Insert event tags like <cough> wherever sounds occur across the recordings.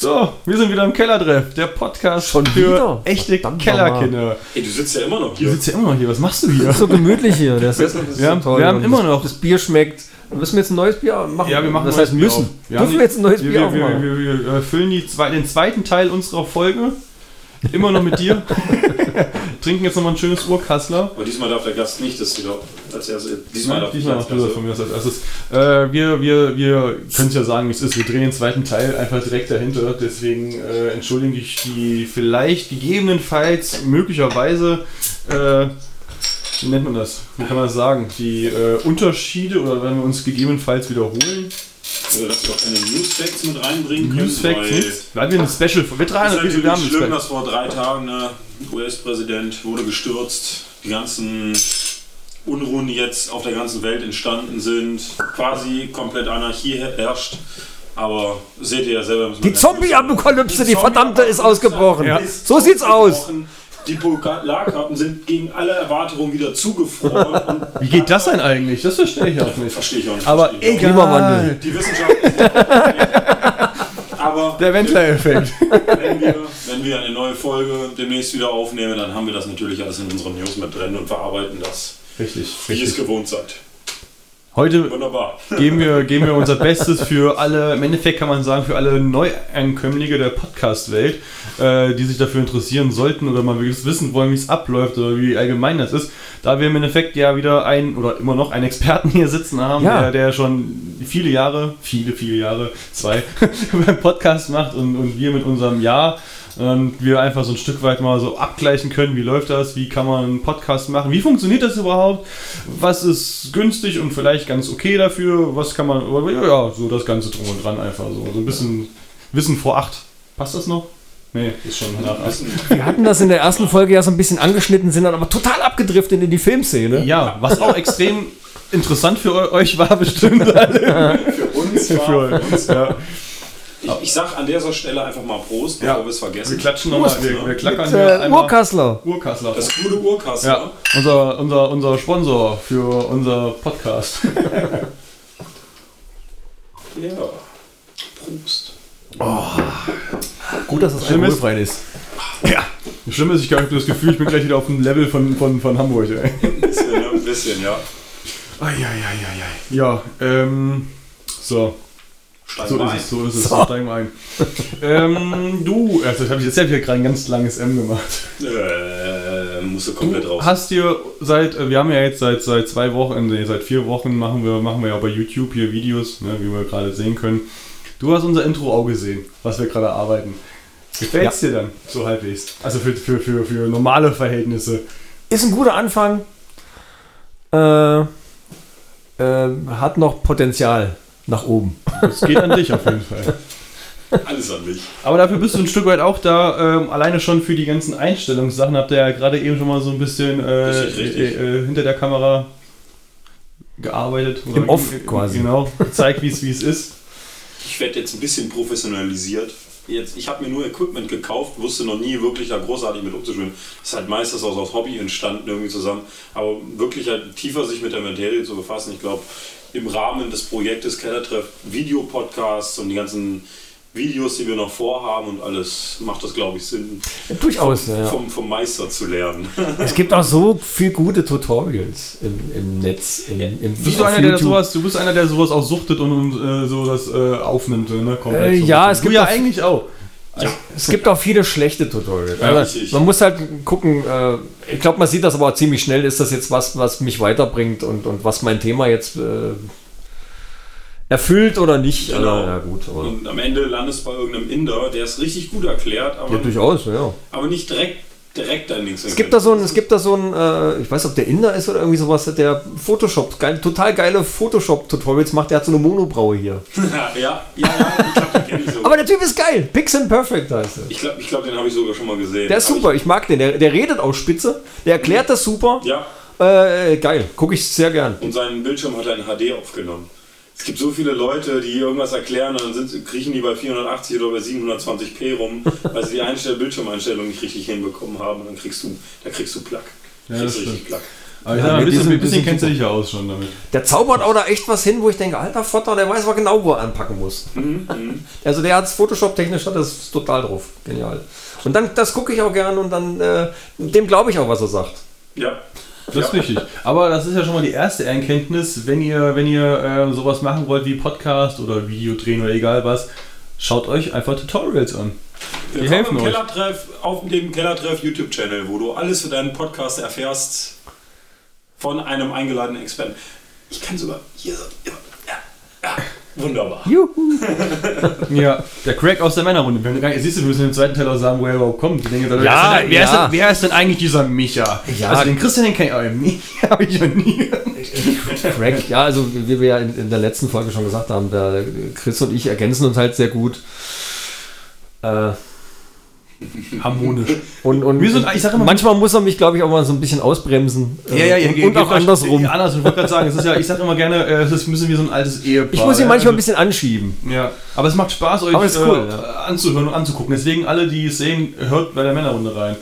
So, wir sind wieder im Kellertreff, der Podcast Schon für wieder? echte Verdammt Kellerkinder. Ey, du sitzt ja immer noch Du hier. sitzt ja immer noch hier, was machst du hier? So gemütlich hier. Das ist, das ist Wir haben- so toll. wir haben immer noch- Das Bier schmeckt. Müssen wir jetzt ein neues Bier machen? Ja, wir machen Das heißt müssen. Wir Dürfen wir jetzt ein neues wir, Bier wir, wir, aufmachen? wir, wir äh, füllen die zwei, den zweiten Teil unserer Folge. Immer noch mit dir. <laughs> Trinken jetzt nochmal ein schönes Urkassler. Aber diesmal darf der Gast nicht, das wieder als erstes. Diesmal darf Diesmal als du von mir als erstes. Äh, wir wir, wir können es ja sagen, wie es ist. Wir drehen den zweiten Teil einfach direkt dahinter. Deswegen äh, entschuldige ich die vielleicht gegebenenfalls möglicherweise, äh, wie nennt man das? Wie kann man das sagen? Die äh, Unterschiede oder wenn wir uns gegebenenfalls wiederholen. Äh, Dass wir auch keine Newsfacts mit reinbringen können. Newsfacts weil. Weil wir ein Special. Wir Es drei ist wir natürlich schlimm, Special. dass vor drei Tagen der US-Präsident wurde gestürzt. Die ganzen Unruhen, die jetzt auf der ganzen Welt entstanden sind. Quasi komplett Anarchie herrscht. Aber seht ihr ja selber. Die Zombie-Apokalypse, die verdammte, ist ausgebrochen. Ja. ist So sieht's aus. Die Polarkarten sind gegen alle Erwartungen wieder zugefroren. <laughs> Wie geht das denn eigentlich? Das verstehe ich auch nicht. Verstehe ich auch nicht. Aber egal. Klimawandel. Die Wissenschaft <laughs> Aber Der Wendler-Effekt. wenn wir, wenn wir eine neue Folge demnächst wieder aufnehmen, dann haben wir das natürlich alles in unseren News mit drin und verarbeiten das, Richtig, wie ihr es richtig. gewohnt seid. Heute Wunderbar. geben wir, geben wir unser Bestes für alle, im Endeffekt kann man sagen, für alle Neuankömmlinge der Podcast-Welt, äh, die sich dafür interessieren sollten oder mal wirklich wissen wollen, wie es abläuft oder wie allgemein das ist. Da wir im Endeffekt ja wieder einen oder immer noch einen Experten hier sitzen haben, Ja. der, der schon viele Jahre, viele, viele Jahre, zwei, <laughs> <laughs> beim Podcast macht und, und wir mit unserem Jahr und wir einfach so ein Stück weit mal so abgleichen können, wie läuft das, wie kann man einen Podcast machen, wie funktioniert das überhaupt, was ist günstig und vielleicht ganz okay dafür, was kann man, ja, so das Ganze drum und dran einfach so, so ein bisschen Wissen vor acht. Passt das noch? Nee, ist schon nach acht. Wir hatten das in der ersten Folge ja so ein bisschen angeschnitten, sind dann aber total abgedriftet in die Filmszene. Ja, was auch extrem interessant für eu- euch war bestimmt alle. Für uns war, Für uns, ja. Ich, ich sag an dieser Stelle einfach mal Prost, Ja. bevor wir es vergessen. Wir klatschen nochmal, wir, wir klackern Mit, hier äh, einmal. Urkassler. Urkassler. Das gute Urkassler. Ja, unser, unser, unser Sponsor für unser Podcast. <laughs> Ja. Prost. Gut, dass das Schlimm ist- alkoholfrei ist. Ja. Das Schlimme ist, ich habe das Gefühl, ich bin gleich wieder auf dem Level von, von, von Hamburg. Ey. Ein bisschen, ja, ein bisschen, ja. Eieieiei. Ja, ähm, so. So ist ein. es, so ist es. So. Steigen wir ein. ähm, du, also jetzt habe ich jetzt ich ja gerade ein ganz langes M gemacht. Äh, musst du komplett Du raus. hast dir seit, äh, wir haben ja jetzt seit, seit zwei Wochen, nee, seit vier Wochen machen wir, machen wir ja bei YouTube hier Videos, ne, wie wir gerade sehen können. Du hast unser Intro auch gesehen, was wir gerade arbeiten. Gefällt es dir dann so halbwegs? Also für, für, für, für normale Verhältnisse. Ist ein guter Anfang. Äh, äh, hat noch Potenzial nach oben. Es geht an dich auf jeden Fall. <laughs> Alles an mich. Aber dafür bist du ein Stück weit auch da, ähm, alleine schon für die ganzen Einstellungssachen habt ihr ja gerade eben schon mal so ein bisschen äh. Äh, äh, hinter der Kamera gearbeitet. oder Im Off ge- quasi. Genau, gezeigt, wie es wie es ist. Ich werde jetzt ein bisschen professionalisiert. Jetzt, ich habe mir nur Equipment gekauft, wusste noch nie wirklich da großartig mit umzuspielen. Das ist halt meistens aus, aus Hobby entstanden irgendwie zusammen. Aber wirklich halt tiefer sich mit der Materie zu befassen. Ich glaube, im Rahmen des Projektes Kellertreff Videopodcasts und die ganzen Videos, die wir noch vorhaben und alles, macht das, glaube ich, Sinn, Durchaus, ja. ja. vom, vom Meister zu lernen. <laughs> Es gibt auch so viel gute Tutorials im, im Netz. Im, im, Bist du einer, der sowas, du bist einer, der sowas auch suchtet und, und äh, so das äh, aufnimmt, ne? Komplett Äh, so. ja, es du gibt ja auch- eigentlich auch. Ja. Es gibt auch viele schlechte Tutorials. Ja, Also, man muss halt gucken, äh, ich glaube, man sieht das aber auch ziemlich schnell, ist das jetzt was, was mich weiterbringt und, und was mein Thema jetzt äh, erfüllt oder nicht. Genau. Also, ja, gut, Und am Ende landest du bei irgendeinem Inder, der es richtig gut erklärt, aber, ja, durchaus, ja. aber nicht direkt, direkt dein Ding Es gibt da so ein, es gibt da so ein, äh, ich weiß ob der Inder ist oder irgendwie sowas, der Photoshop, geil, total geile Photoshop-Tutorials macht, der hat so eine Monobraue hier. <laughs> ja, ja, ja, ich glaube, den ich <laughs> sogar. Aber der Typ ist geil, Pixel Perfect heißt er. Ich glaube, ich glaub, den habe ich sogar schon mal gesehen. Der ist Hab super, ich mag den, der, der redet auch spitze, der erklärt das super. Ich, ja, Äh, geil, gucke ich sehr gern. und seinen Bildschirm hat er in HD aufgenommen. Es gibt so viele Leute, die irgendwas erklären und dann sind, kriechen die bei 480 oder bei 720p rum, weil sie die Einstell Bildschirmeinstellung nicht richtig hinbekommen haben. Und dann kriegst du, da kriegst du Plack. Ja, kriegst das richtig Plack. Aber ich Ja, sag ein bisschen, ein bisschen kennst du dich ja aus schon damit. Der zaubert auch da echt was hin, wo ich denke, alter Vater, der weiß aber genau, wo er anpacken muss. Also der hat es Photoshop-technisch, hat das total drauf. Genial. Und dann, das gucke ich auch gern und dann, äh, dem glaube ich auch, was er sagt. Ja. Das ist richtig. Aber das ist ja schon mal die erste Erkenntnis, wenn ihr, wenn ihr äh, sowas machen wollt wie Podcast oder Video drehen oder egal was, schaut euch einfach Tutorials an. Die Willkommen helfen im euch. Kellertreff, auf dem Kellertreff YouTube-Channel, wo du alles für deinen Podcast erfährst von einem eingeladenen Experten. Ich kann sogar hier so. Ja, ja, ja. Wunderbar. <laughs> Ja, der Craig aus der Männerrunde. Wir haben gar nicht- Siehst du, wir müssen im zweiten Teil auch sagen, woher er überhaupt kommt. Ich denke, Ja, ist denn, wer, ist ja. denn, wer ist denn eigentlich dieser Micha? Ja. Also den Christian, den kenne ich aber Micha <laughs> habe ich noch nie. Craig, ja, also wie wir ja in, in der letzten Folge schon gesagt haben, der Chris und ich ergänzen uns halt sehr gut. Äh, Harmonisch. und, und Wir sind- ich sag immer- manchmal muss er mich, glaube ich, auch mal so ein bisschen ausbremsen. äh, Ja, ja, ja, und, geht- und auch andersrum. Ja, andersrum. Ich wollte gerade sagen, es ist ja, ich sage immer gerne, äh, es ist ein bisschen wie so ein altes Ehepaar. Ich muss ihn manchmal ein bisschen anschieben. Ja, aber es macht Spaß, euch cool, äh, ja. anzuhören und anzugucken. Deswegen alle, die es sehen, hört bei der Männerrunde rein.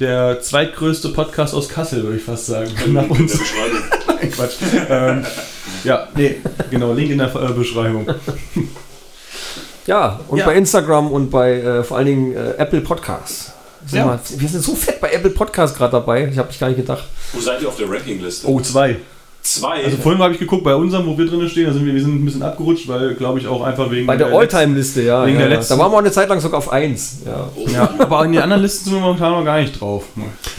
Der zweitgrößte Podcast aus Kassel, würde ich fast sagen. Nach uns. <laughs> Nein, Quatsch. ähm, ja, nee, genau, Link in der äh, Beschreibung. Ja, und Ja. bei Instagram und bei äh, vor allen Dingen äh, Apple Podcasts. Sag Ja. mal, wir sind so fett bei Apple Podcasts gerade dabei. Ich habe mich gar nicht gedacht. Wo seid ihr auf der Rankingliste? Oh, zwei. Zwei. Also vorhin habe ich geguckt, bei unserem, wo wir drinnen stehen, da sind wir, wir sind ein bisschen abgerutscht, weil, glaube ich, auch einfach wegen Bei der Alltime-Liste, ja. wegen ja, der letzten- Da waren wir auch eine Zeit lang sogar auf 1. Ja. Ja, aber in den anderen Listen sind wir momentan noch gar nicht drauf.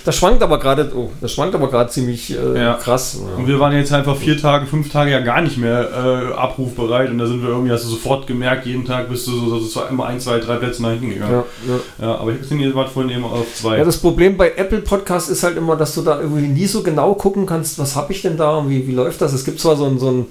Das schwankt aber gerade, oh, das schwankt aber gerade ziemlich äh, Ja. krass. Und wir waren jetzt einfach vier Tage, fünf Tage ja gar nicht mehr äh, abrufbereit und da sind wir irgendwie, hast du sofort gemerkt, jeden Tag bist du so, so, so immer ein, zwei, drei Plätze nach hinten gegangen. Ja, ja. Ja, aber ich bin wart vorhin eben auf zwei. Ja, das Problem bei Apple Podcasts ist halt immer, dass du da irgendwie nie so genau gucken kannst, was habe ich denn da und wie, wie läuft das. Es gibt zwar so ein, so ein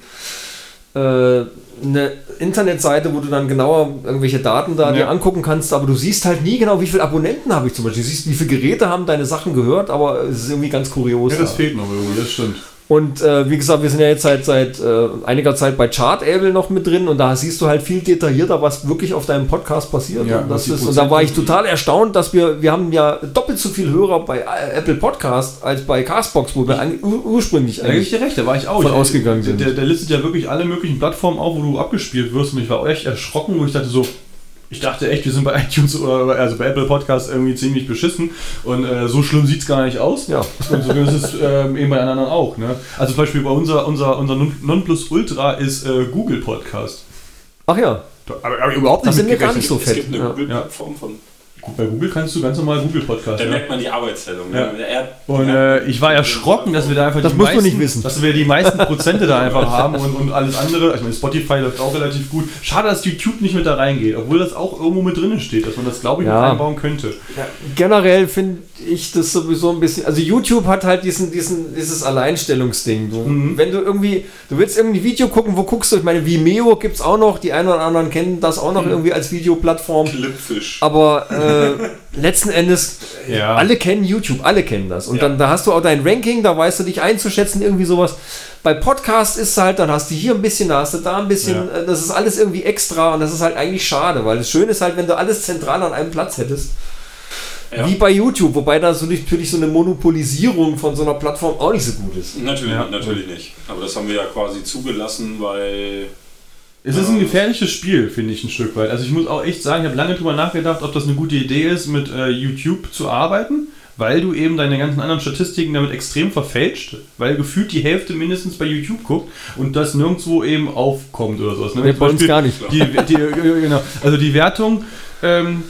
äh, eine Internetseite, wo du dann genauer irgendwelche Daten da Ja. dir angucken kannst, aber du siehst halt nie genau, wie viele Abonnenten habe ich zum Beispiel. Du siehst, wie viele Geräte haben deine Sachen gehört, aber es ist irgendwie ganz kurios. ja, das da. fehlt noch irgendwie, das stimmt. Und äh, wie gesagt, wir sind ja jetzt seit, seit äh, einiger Zeit bei Chartable noch mit drin und da siehst du halt viel detaillierter, was wirklich auf deinem Podcast passiert. Ja, und, das ist, und da war ich total erstaunt, dass wir, wir haben ja doppelt so viel Hörer bei äh, Apple Podcast als bei Castbox, wo wir eigentlich ur ursprünglich Da gebe ich eigentlich. dir recht, da war ich auch. Von Ich- ausgegangen sind. der, der listet ja wirklich alle möglichen Plattformen auf, wo du abgespielt wirst und ich war echt erschrocken, wo ich dachte so, ich dachte echt, wir sind bei <laughs> iTunes oder also bei Apple Podcasts irgendwie ziemlich beschissen und äh, so schlimm sieht es gar nicht aus. Ja. <laughs> Und so ist es ähm, eben bei anderen auch. Ne? Also zum Beispiel bei unser, unser, unser Non- Nonplusultra ist äh, Google Podcast. Ach ja, Da hab ich überhaupt nicht sind mir gar nicht so es fett. gibt eine Ja. Google-Plattform von. Bei Google kannst du ganz normal Google Podcast. Da ja. merkt man die Arbeitsteilung. Ja. Ne? Er- Und ja. äh, ich war erschrocken, dass wir da einfach Das die musst du meisten, nicht wissen. dass wir die meisten Prozente da einfach <laughs> haben und, und alles andere. Ich meine, Spotify läuft auch relativ gut. Schade, dass YouTube nicht mit da reingeht, obwohl das auch irgendwo mit drinnen steht, dass man das glaube ich Ja. mit einbauen könnte. generell finde ich das sowieso ein bisschen. Also YouTube hat halt diesen, diesen, dieses Alleinstellungsding. Du, Mhm. Wenn du irgendwie, du willst irgendwie ein Video gucken, wo guckst du? Ich meine, Vimeo gibt es auch noch, die einen oder anderen kennen das auch Mhm. noch irgendwie als Videoplattform. Clipfish. Aber äh, letzten Endes, äh, Ja. alle kennen YouTube, alle kennen das. Und Ja. dann da hast du auch dein Ranking, da weißt du dich einzuschätzen, irgendwie sowas. Bei Podcasts ist halt, dann hast du hier ein bisschen, da hast du da ein bisschen, Ja. äh, das ist alles irgendwie extra und das ist halt eigentlich schade, weil das Schöne ist halt, wenn du alles zentral an einem Platz hättest. Wie bei YouTube, wobei da so natürlich so eine Monopolisierung von so einer Plattform auch nicht so gut ist. Natürlich, natürlich nicht. Aber das haben wir ja quasi zugelassen, weil. Es ist ein gefährliches Spiel, finde ich ein Stück weit. Also ich muss auch echt sagen, ich habe lange drüber nachgedacht, ob das eine gute Idee ist, mit äh, YouTube zu arbeiten, weil du eben deine ganzen anderen Statistiken damit extrem verfälscht, weil gefühlt die Hälfte mindestens bei YouTube guckt und das nirgendwo eben aufkommt oder sowas. Ne? Nee, bei uns gar nicht. Die, die, genau, also die Wertung ähm,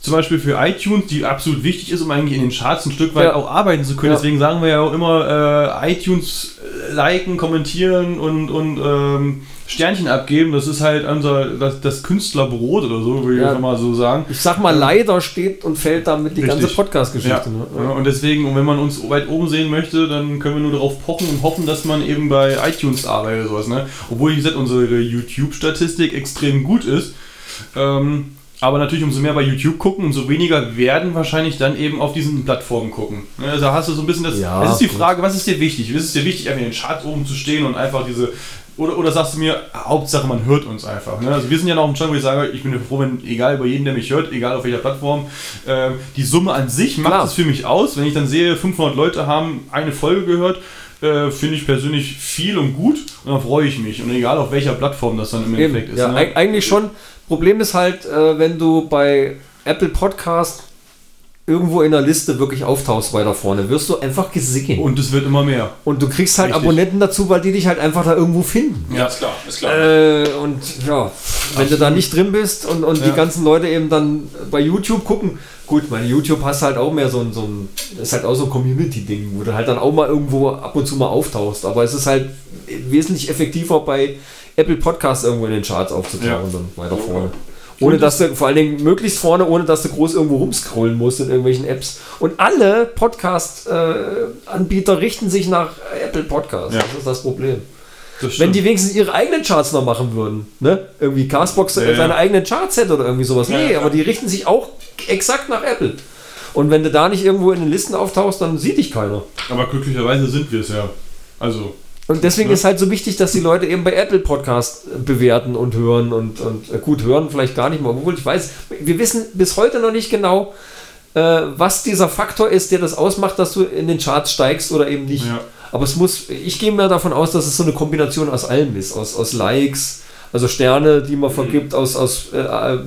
zum Beispiel für iTunes, die absolut wichtig ist, um eigentlich in den Charts ein Stück weit Ja. auch arbeiten zu können. Ja. Deswegen sagen wir ja auch immer äh, iTunes äh, liken, kommentieren und, und ähm, Sternchen abgeben. Das ist halt unser das, das Künstlerbrot oder so, würde ich Ja. mal so sagen. Ich sag mal, leider steht und fällt damit die Richtig. ganze Podcast-Geschichte. Ja. ne? Ja, und deswegen, und wenn man uns weit oben sehen möchte, dann können wir nur darauf pochen und hoffen, dass man eben bei iTunes arbeitet oder sowas. Ne? Obwohl, wie gesagt, unsere YouTube-Statistik extrem gut ist. Ähm, aber natürlich, umso mehr bei YouTube gucken, umso weniger werden wahrscheinlich dann eben auf diesen Plattformen gucken. Ne, Also hast du so ein bisschen das. Ja, es ist die. Frage, was ist dir wichtig? Ist es dir wichtig, einfach in den Charts oben zu stehen und einfach diese. Oder, oder sagst du mir, Hauptsache man hört uns einfach. Ne? Also wir sind ja noch dem Stand, wo ich sage, ich bin froh, wenn, egal über jeden, der mich hört, egal auf welcher Plattform, ähm, die Summe an sich macht Klar. es für mich aus. Wenn ich dann sehe, 500 Leute haben eine Folge gehört, äh, finde ich persönlich viel und gut und da freue ich mich. Und egal auf welcher Plattform das dann im Eben, Endeffekt ist. ja, ne? eig- eigentlich schon. Problem ist halt, äh, wenn du bei Apple Podcast irgendwo in der Liste wirklich auftauchst weiter vorne, wirst du einfach gesehen. Und, Und es wird immer mehr. du kriegst halt Richtig. Abonnenten dazu, weil die dich halt einfach da irgendwo finden. Ja, ist klar, ist klar. Äh, und ja, wenn du da nicht drin bist und, und die Ja. ganzen Leute eben dann bei YouTube gucken, gut, meine YouTube hast halt auch mehr so ein, so ein ist halt auch so ein Community-Ding, wo du halt dann auch mal irgendwo ab und zu mal auftauchst. Aber es ist halt wesentlich effektiver bei Apple Podcasts irgendwo in den Charts aufzutauchen Ja. dann weiter vorne. Ohne dass du, vor allen Dingen möglichst vorne, ohne dass du groß irgendwo rumscrollen musst in irgendwelchen Apps. Und alle Podcast-Anbieter richten sich nach Apple Podcasts. Ja. Das ist das Problem. Das Wenn die wenigstens ihre eigenen Charts noch machen würden, ne? Irgendwie Castbox Ja, ja. seine eigenen Charts hätte oder irgendwie sowas. Ja, nee, ja, aber die richten sich auch exakt nach Apple. Und wenn du da nicht irgendwo in den Listen auftauchst, dann sieht dich keiner. Aber glücklicherweise sind wir es ja. Also, Und deswegen Ja. ist halt so wichtig, dass die Leute eben bei Apple Podcast äh, bewerten und hören und, und äh, gut hören vielleicht gar nicht mal, obwohl ich weiß, wir wissen bis heute noch nicht genau, äh, was dieser Faktor ist, der das ausmacht, dass du in den Charts steigst oder eben nicht. Ja. Aber es muss, ich gehe mir davon aus, dass es so eine Kombination aus allem ist, aus, aus Likes, also Sterne, die man vergibt, aus, aus äh, äh,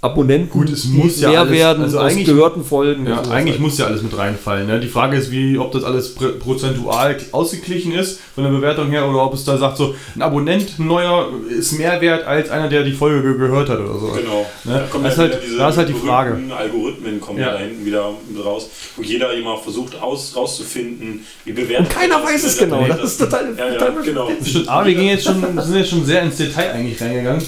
Abonnenten, Gut, es muss ja mehr alles- werden, also aus eigentlich- gehörten Folgen. ja, sowas eigentlich muss ja alles mit reinfallen. Ne? Die Frage ist, wie, ob das alles pr prozentual ausgeglichen ist von der Bewertung her oder ob es da sagt, so ein Abonnent ein neuer ist mehr wert als einer, der die Folge ge- gehört hat oder so. Genau. Ne? Da, kommen Das ja ist halt- diese da ist halt die Frage. Algorithmen kommen Ja. ja. da hinten wieder raus, wo jeder immer versucht aus, rauszufinden, wie bewertet Und keiner weiß es genau, das ist total- ja, ja, total genau. Aber <laughs> wir gehen jetzt schon, sind jetzt schon sehr ins Detail eigentlich reingegangen.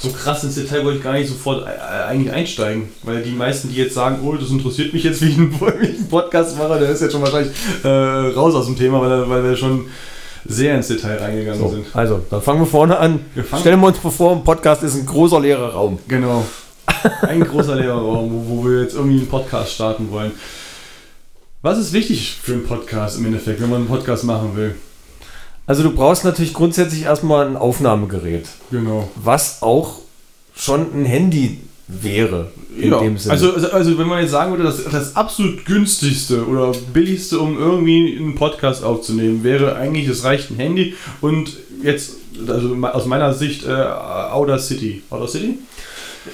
So krass ins Detail wollte ich gar nicht sofort äh, eigentlich einsteigen, weil die meisten, die jetzt sagen, oh, das interessiert mich jetzt, <laughs> wie ich einen, Podcast mache, der ist jetzt schon wahrscheinlich äh, raus aus dem Thema, weil, er- weil wir schon sehr ins Detail reingegangen So, sind. also, dann fangen wir vorne an. Wir Stellen wir uns vor, ein Podcast ist ein großer leerer Raum. Genau. Ein großer Lehrerraum, wo, wo wir jetzt irgendwie einen Podcast starten wollen. Was ist wichtig für einen Podcast im Endeffekt, wenn man einen Podcast machen will? Also du brauchst natürlich grundsätzlich erstmal ein Aufnahmegerät, Genau. was auch schon ein Handy wäre in ja, dem Sinne. Also, also, also wenn man jetzt sagen würde, das, das absolut günstigste oder billigste, um irgendwie einen Podcast aufzunehmen, wäre eigentlich, es reicht ein Handy und jetzt, also aus meiner Sicht, äh, Audacity. Audacity?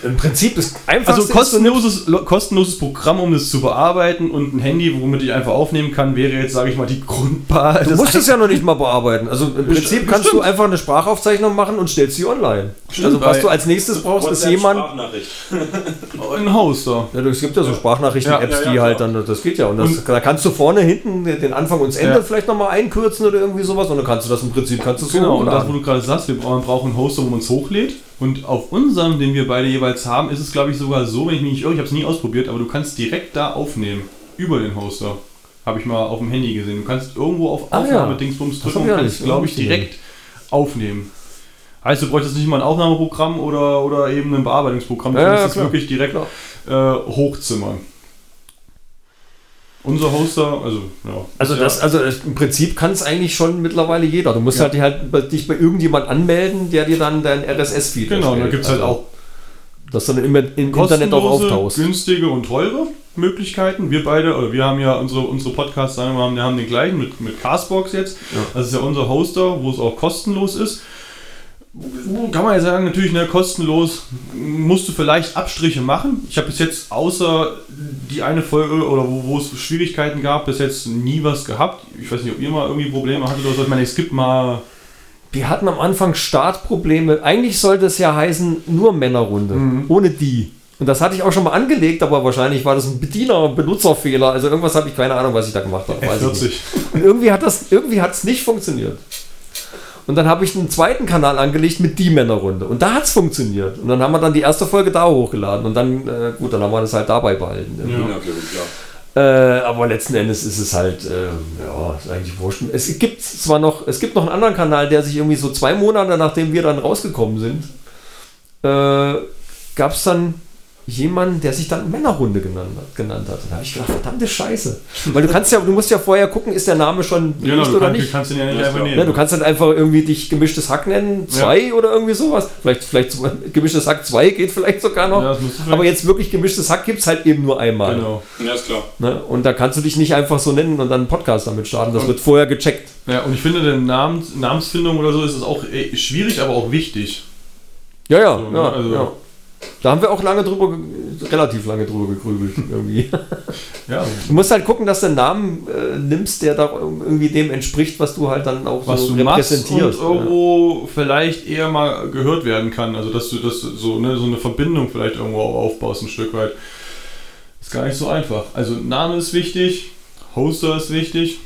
Im Prinzip ist einfach Also kostenloses, lo- kostenloses Programm, um das zu bearbeiten und ein Handy, womit ich einfach aufnehmen kann, wäre jetzt, sage ich mal, die Grundbasis. Du musst es ja noch nicht mal bearbeiten. Also im Prinzip kannst du bestimmt. einfach eine Sprachaufzeichnung machen und stellst sie online. also was du als nächstes brauchst, ist jemand. <laughs> Ein Hoster. Ja, es gibt ja so Sprachnachrichten-Apps, Ja, ja, ja, die halt dann, das geht ja. Und, das, Und- da kannst du vorne, hinten den Anfang und das Ende Ja. vielleicht nochmal einkürzen oder irgendwie sowas. Und dann kannst du das im Prinzip, kannst du so Genau, und das, wo du gerade sagst, wir brauchen, brauchen einen Hoster, wo man es hochlädt. Und auf unserem, den wir beide jeweils haben, ist es, glaube ich, sogar so, wenn ich mich nicht irre, ich habe es nie ausprobiert, aber du kannst direkt da aufnehmen. Über den Hoster. Habe ich mal auf dem Handy gesehen. Du kannst irgendwo auf Ah, ja. Aufnahmedingsbums Das drücken und kannst, glaube ich, direkt aufnehmen. Heißt, du bräuchtest nicht mal ein Aufnahmeprogramm oder, oder eben ein Bearbeitungsprogramm. Du Ja, kannst ja, es wirklich direkt äh, hochzimmern. Unser Hoster, also ja. Also, das, also im Prinzip kann es eigentlich schon mittlerweile jeder. Du musst Ja. halt, dich halt bei- dich bei irgendjemand anmelden, der dir dann dein RSS-Feed Genau, da gibt es halt Also, auch Dass du dann im, im Internet auch auftauchst. günstige und teure Möglichkeiten. Wir beide, oder wir haben ja unsere, unsere Podcasts, sagen wir mal, wir haben den gleichen mit, mit Castbox jetzt. Ja. Das ist ja unser Hoster, wo es auch kostenlos ist. Kann man ja sagen, natürlich, ne, kostenlos musst du vielleicht Abstriche machen. Ich habe bis jetzt außer die eine Folge oder wo, wo es Schwierigkeiten gab, bis jetzt nie was gehabt. Ich weiß nicht, ob ihr mal irgendwie Probleme hattet oder so. Ich meine, es gibt mal. Wir hatten am Anfang Startprobleme. Eigentlich sollte es ja heißen, nur Männerrunde, Mhm. ohne die. Und das hatte ich auch schon mal angelegt, aber wahrscheinlich war das ein Bediener-Benutzerfehler. Also irgendwas habe ich keine Ahnung, was ich da gemacht habe. weiß ich nicht. 40. Und irgendwie hat das, irgendwie hat es nicht funktioniert. Und dann habe ich einen zweiten Kanal angelegt mit die Männerrunde. Und da hat es funktioniert. Und dann haben wir dann die erste Folge da hochgeladen. Und dann, äh, gut, dann haben wir das halt dabei behalten. Ja. Ja, gut, klar. Äh, aber letzten Endes ist es halt, ähm, ja, ist eigentlich wurscht. Es gibt zwar noch, es gibt noch einen anderen Kanal, der sich irgendwie so zwei Monate nachdem wir dann rausgekommen sind, äh, gab es dann jemanden, der sich dann Männerrunde genannt hat. Genannt hat. Da habe ich gedacht, verdammte Scheiße. Weil du kannst ja, du musst ja vorher gucken, ist der Name schon Genau, belegt du, oder kann, du nicht. kannst ihn ja nicht Ja, einfach nehmen. Ne, du kannst dann einfach irgendwie dich gemischtes Hack nennen, zwei oder irgendwie sowas. Vielleicht, vielleicht <laughs> gemischtes Hack 2 geht vielleicht sogar noch. Ja, du Aber jetzt wirklich gemischtes Hack gibt es halt eben nur einmal. Genau. Ja, ist klar. Ne? Und da kannst du dich nicht einfach so nennen und dann einen Podcast damit starten. Das Und- wird vorher gecheckt. Ja, und ich finde, der Namens, Namensfindung oder so ist es auch äh, schwierig, aber auch wichtig. Ja, ja, So, ne? ja, Also- ja. Da haben wir auch lange drüber, relativ lange drüber gegrübelt <laughs> irgendwie. Ja, Du musst halt gucken, dass du einen Namen äh, nimmst, der da irgendwie dem entspricht, was du halt dann auch was so du machst und repräsentierst. ja. irgendwo vielleicht eher mal gehört werden kann. Also dass du das so, ne, so eine Verbindung vielleicht irgendwo aufbaust ein Stück weit. Ist gar nicht so einfach. Also Name ist wichtig, Hoster ist wichtig.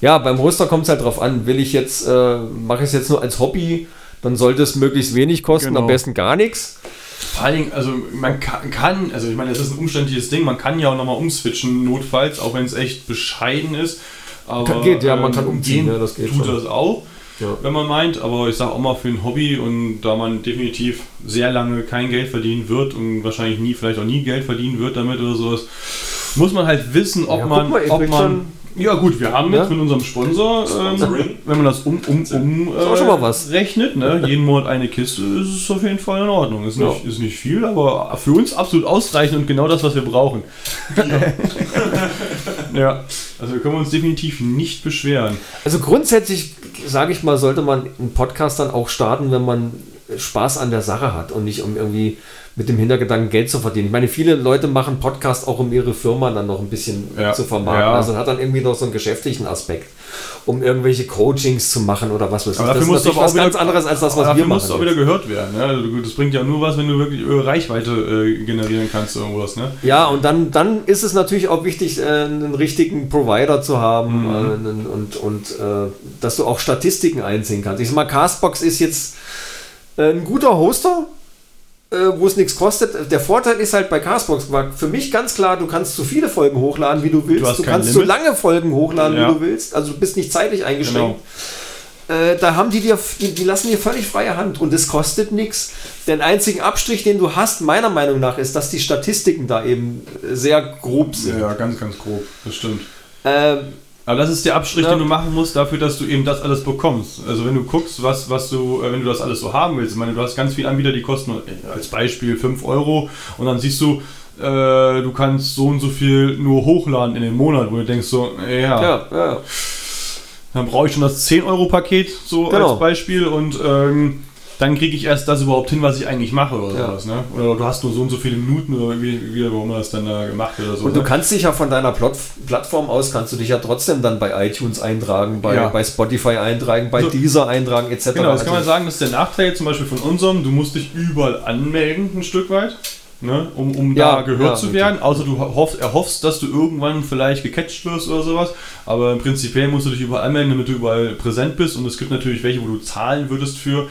Ja, beim Hoster kommt es halt drauf an, will ich jetzt, äh, mache ich es jetzt nur als Hobby, dann sollte es möglichst wenig kosten, Genau. am besten gar nichts. Vor allen Dingen, also man kann, kann, also ich meine, es ist ein umständliches Ding, man kann ja auch nochmal umswitchen, notfalls, auch wenn es echt bescheiden ist. Aber, Kann- geht, ja, man kann ähm, umziehen, gehen ja, das geht tut schon. das auch, Ja. wenn man meint, aber ich sage auch mal für ein Hobby und da man definitiv sehr lange kein Geld verdienen wird und wahrscheinlich nie, vielleicht auch nie Geld verdienen wird damit oder sowas, muss man halt wissen, ob Ja, man, mal, ob man ja gut, wir haben jetzt Ja. mit unserem Sponsor, ähm, wenn man das um, um, um auch schon mal was. rechnet, ne? jeden Monat eine Kiste, ist es auf jeden Fall in Ordnung. Ist nicht, ist nicht viel, aber für uns absolut ausreichend und genau das, was wir brauchen. ja, also wir können uns definitiv nicht beschweren. Also grundsätzlich, sage ich mal, sollte man einen Podcast dann auch starten, wenn man Spaß an der Sache hat und nicht um irgendwie mit dem Hintergedanken Geld zu verdienen. Ich meine, viele Leute machen Podcast auch, um ihre Firma dann noch ein bisschen Ja. zu vermarkten. Ja. Also hat dann irgendwie noch so einen geschäftlichen Aspekt, um irgendwelche Coachings zu machen oder was weiß ich. Aber Das dafür ist musst du natürlich was ganz wieder- anderes als das, was wir dafür machen. musst du auch wieder gehört werden. Ne? Also das bringt ja nur was, wenn du wirklich Reichweite äh, generieren kannst irgendwas. Ne? Ja, und dann, dann ist es natürlich auch wichtig, äh, einen richtigen Provider zu haben Mhm. äh, und, und äh, dass du auch Statistiken einsehen kannst. Ich sag mal, Castbox ist jetzt ein guter Hoster, äh, wo es nichts kostet. Der Vorteil ist halt bei Castbox, war für mich ganz klar, du kannst so viele Folgen hochladen, wie du willst. Du hast Du, kannst so Limit. lange Folgen hochladen, Ja. wie du willst. Also du bist nicht zeitlich eingeschränkt. Genau. Äh, da haben die dir, die, die lassen dir völlig freie Hand und es kostet nichts. Den einzigen Abstrich, den du hast, meiner Meinung nach, ist, dass die Statistiken da eben sehr grob sind. Ja, ganz, ganz grob. Das stimmt. Ähm, Aber das ist der Abstrich, Ja. den du machen musst, dafür, dass du eben das alles bekommst. Also wenn du guckst, was, was du, äh, wenn du das alles so haben willst, ich meine, du hast ganz viele Anbieter, die kosten äh, als Beispiel 5 Euro und dann siehst du, äh, du kannst so und so viel nur hochladen in den Monat, wo du denkst so, ja, ja, ja. dann brauche ich schon das 10-Euro-Paket so Genau. als Beispiel und ähm, dann kriege ich erst das überhaupt hin, was ich eigentlich mache oder Ja. sowas. Ne? Oder du hast nur so und so viele Minuten oder wie, wie warum man das dann da gemacht oder so. Und du ne? kannst dich ja von deiner Plot Plattform aus, kannst du dich ja trotzdem dann bei iTunes eintragen, bei, Ja. bei Spotify eintragen, bei So. Deezer eintragen, etc. Genau, das kann man Also- sagen, das ist der Nachteil zum Beispiel von unserem. Du musst dich überall anmelden, ein Stück weit, ne, um, um Ja, da gehört ja, zu werden. Außer du hoffst, erhoffst, dass du irgendwann vielleicht gecatcht wirst oder sowas. Aber prinzipiell musst du dich überall anmelden, damit du überall präsent bist. Und es gibt natürlich welche, wo du zahlen würdest für.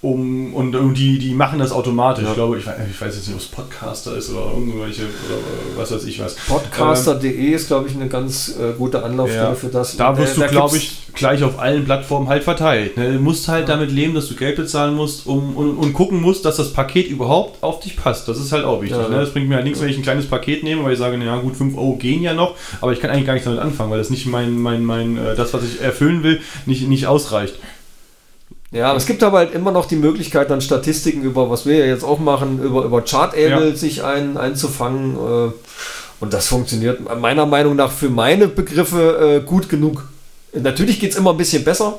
Um, und, und die, die machen das automatisch. Ja. Ich glaube, ich weiß, ich weiß jetzt nicht, ob es Podcaster ist oder irgendwelche oder was weiß ich was. Podcaster.de ist, glaube ich, eine ganz äh, gute Anlaufstelle Ja. für das. Da wirst Äh, du, glaube ich, gleich auf allen Plattformen halt verteilt. Ne? Du musst halt Ja. damit leben, dass du Geld bezahlen musst um, und, und gucken musst, dass das Paket überhaupt auf dich passt. Das ist halt auch wichtig. Ne? Das bringt mir halt nichts, wenn ich ein kleines Paket nehme, weil ich sage, na gut, 5 Euro gehen ja noch, aber ich kann eigentlich gar nichts damit anfangen, weil das nicht mein, mein, mein, äh, das, was ich erfüllen will, nicht, nicht ausreicht. Ja, es gibt aber halt immer noch die Möglichkeit, dann Statistiken über, was wir ja jetzt auch machen, über, über Chartable Ja. sich ein, einzufangen. Äh, und das funktioniert meiner Meinung nach für meine Begriffe äh, gut genug. Natürlich geht es immer ein bisschen besser.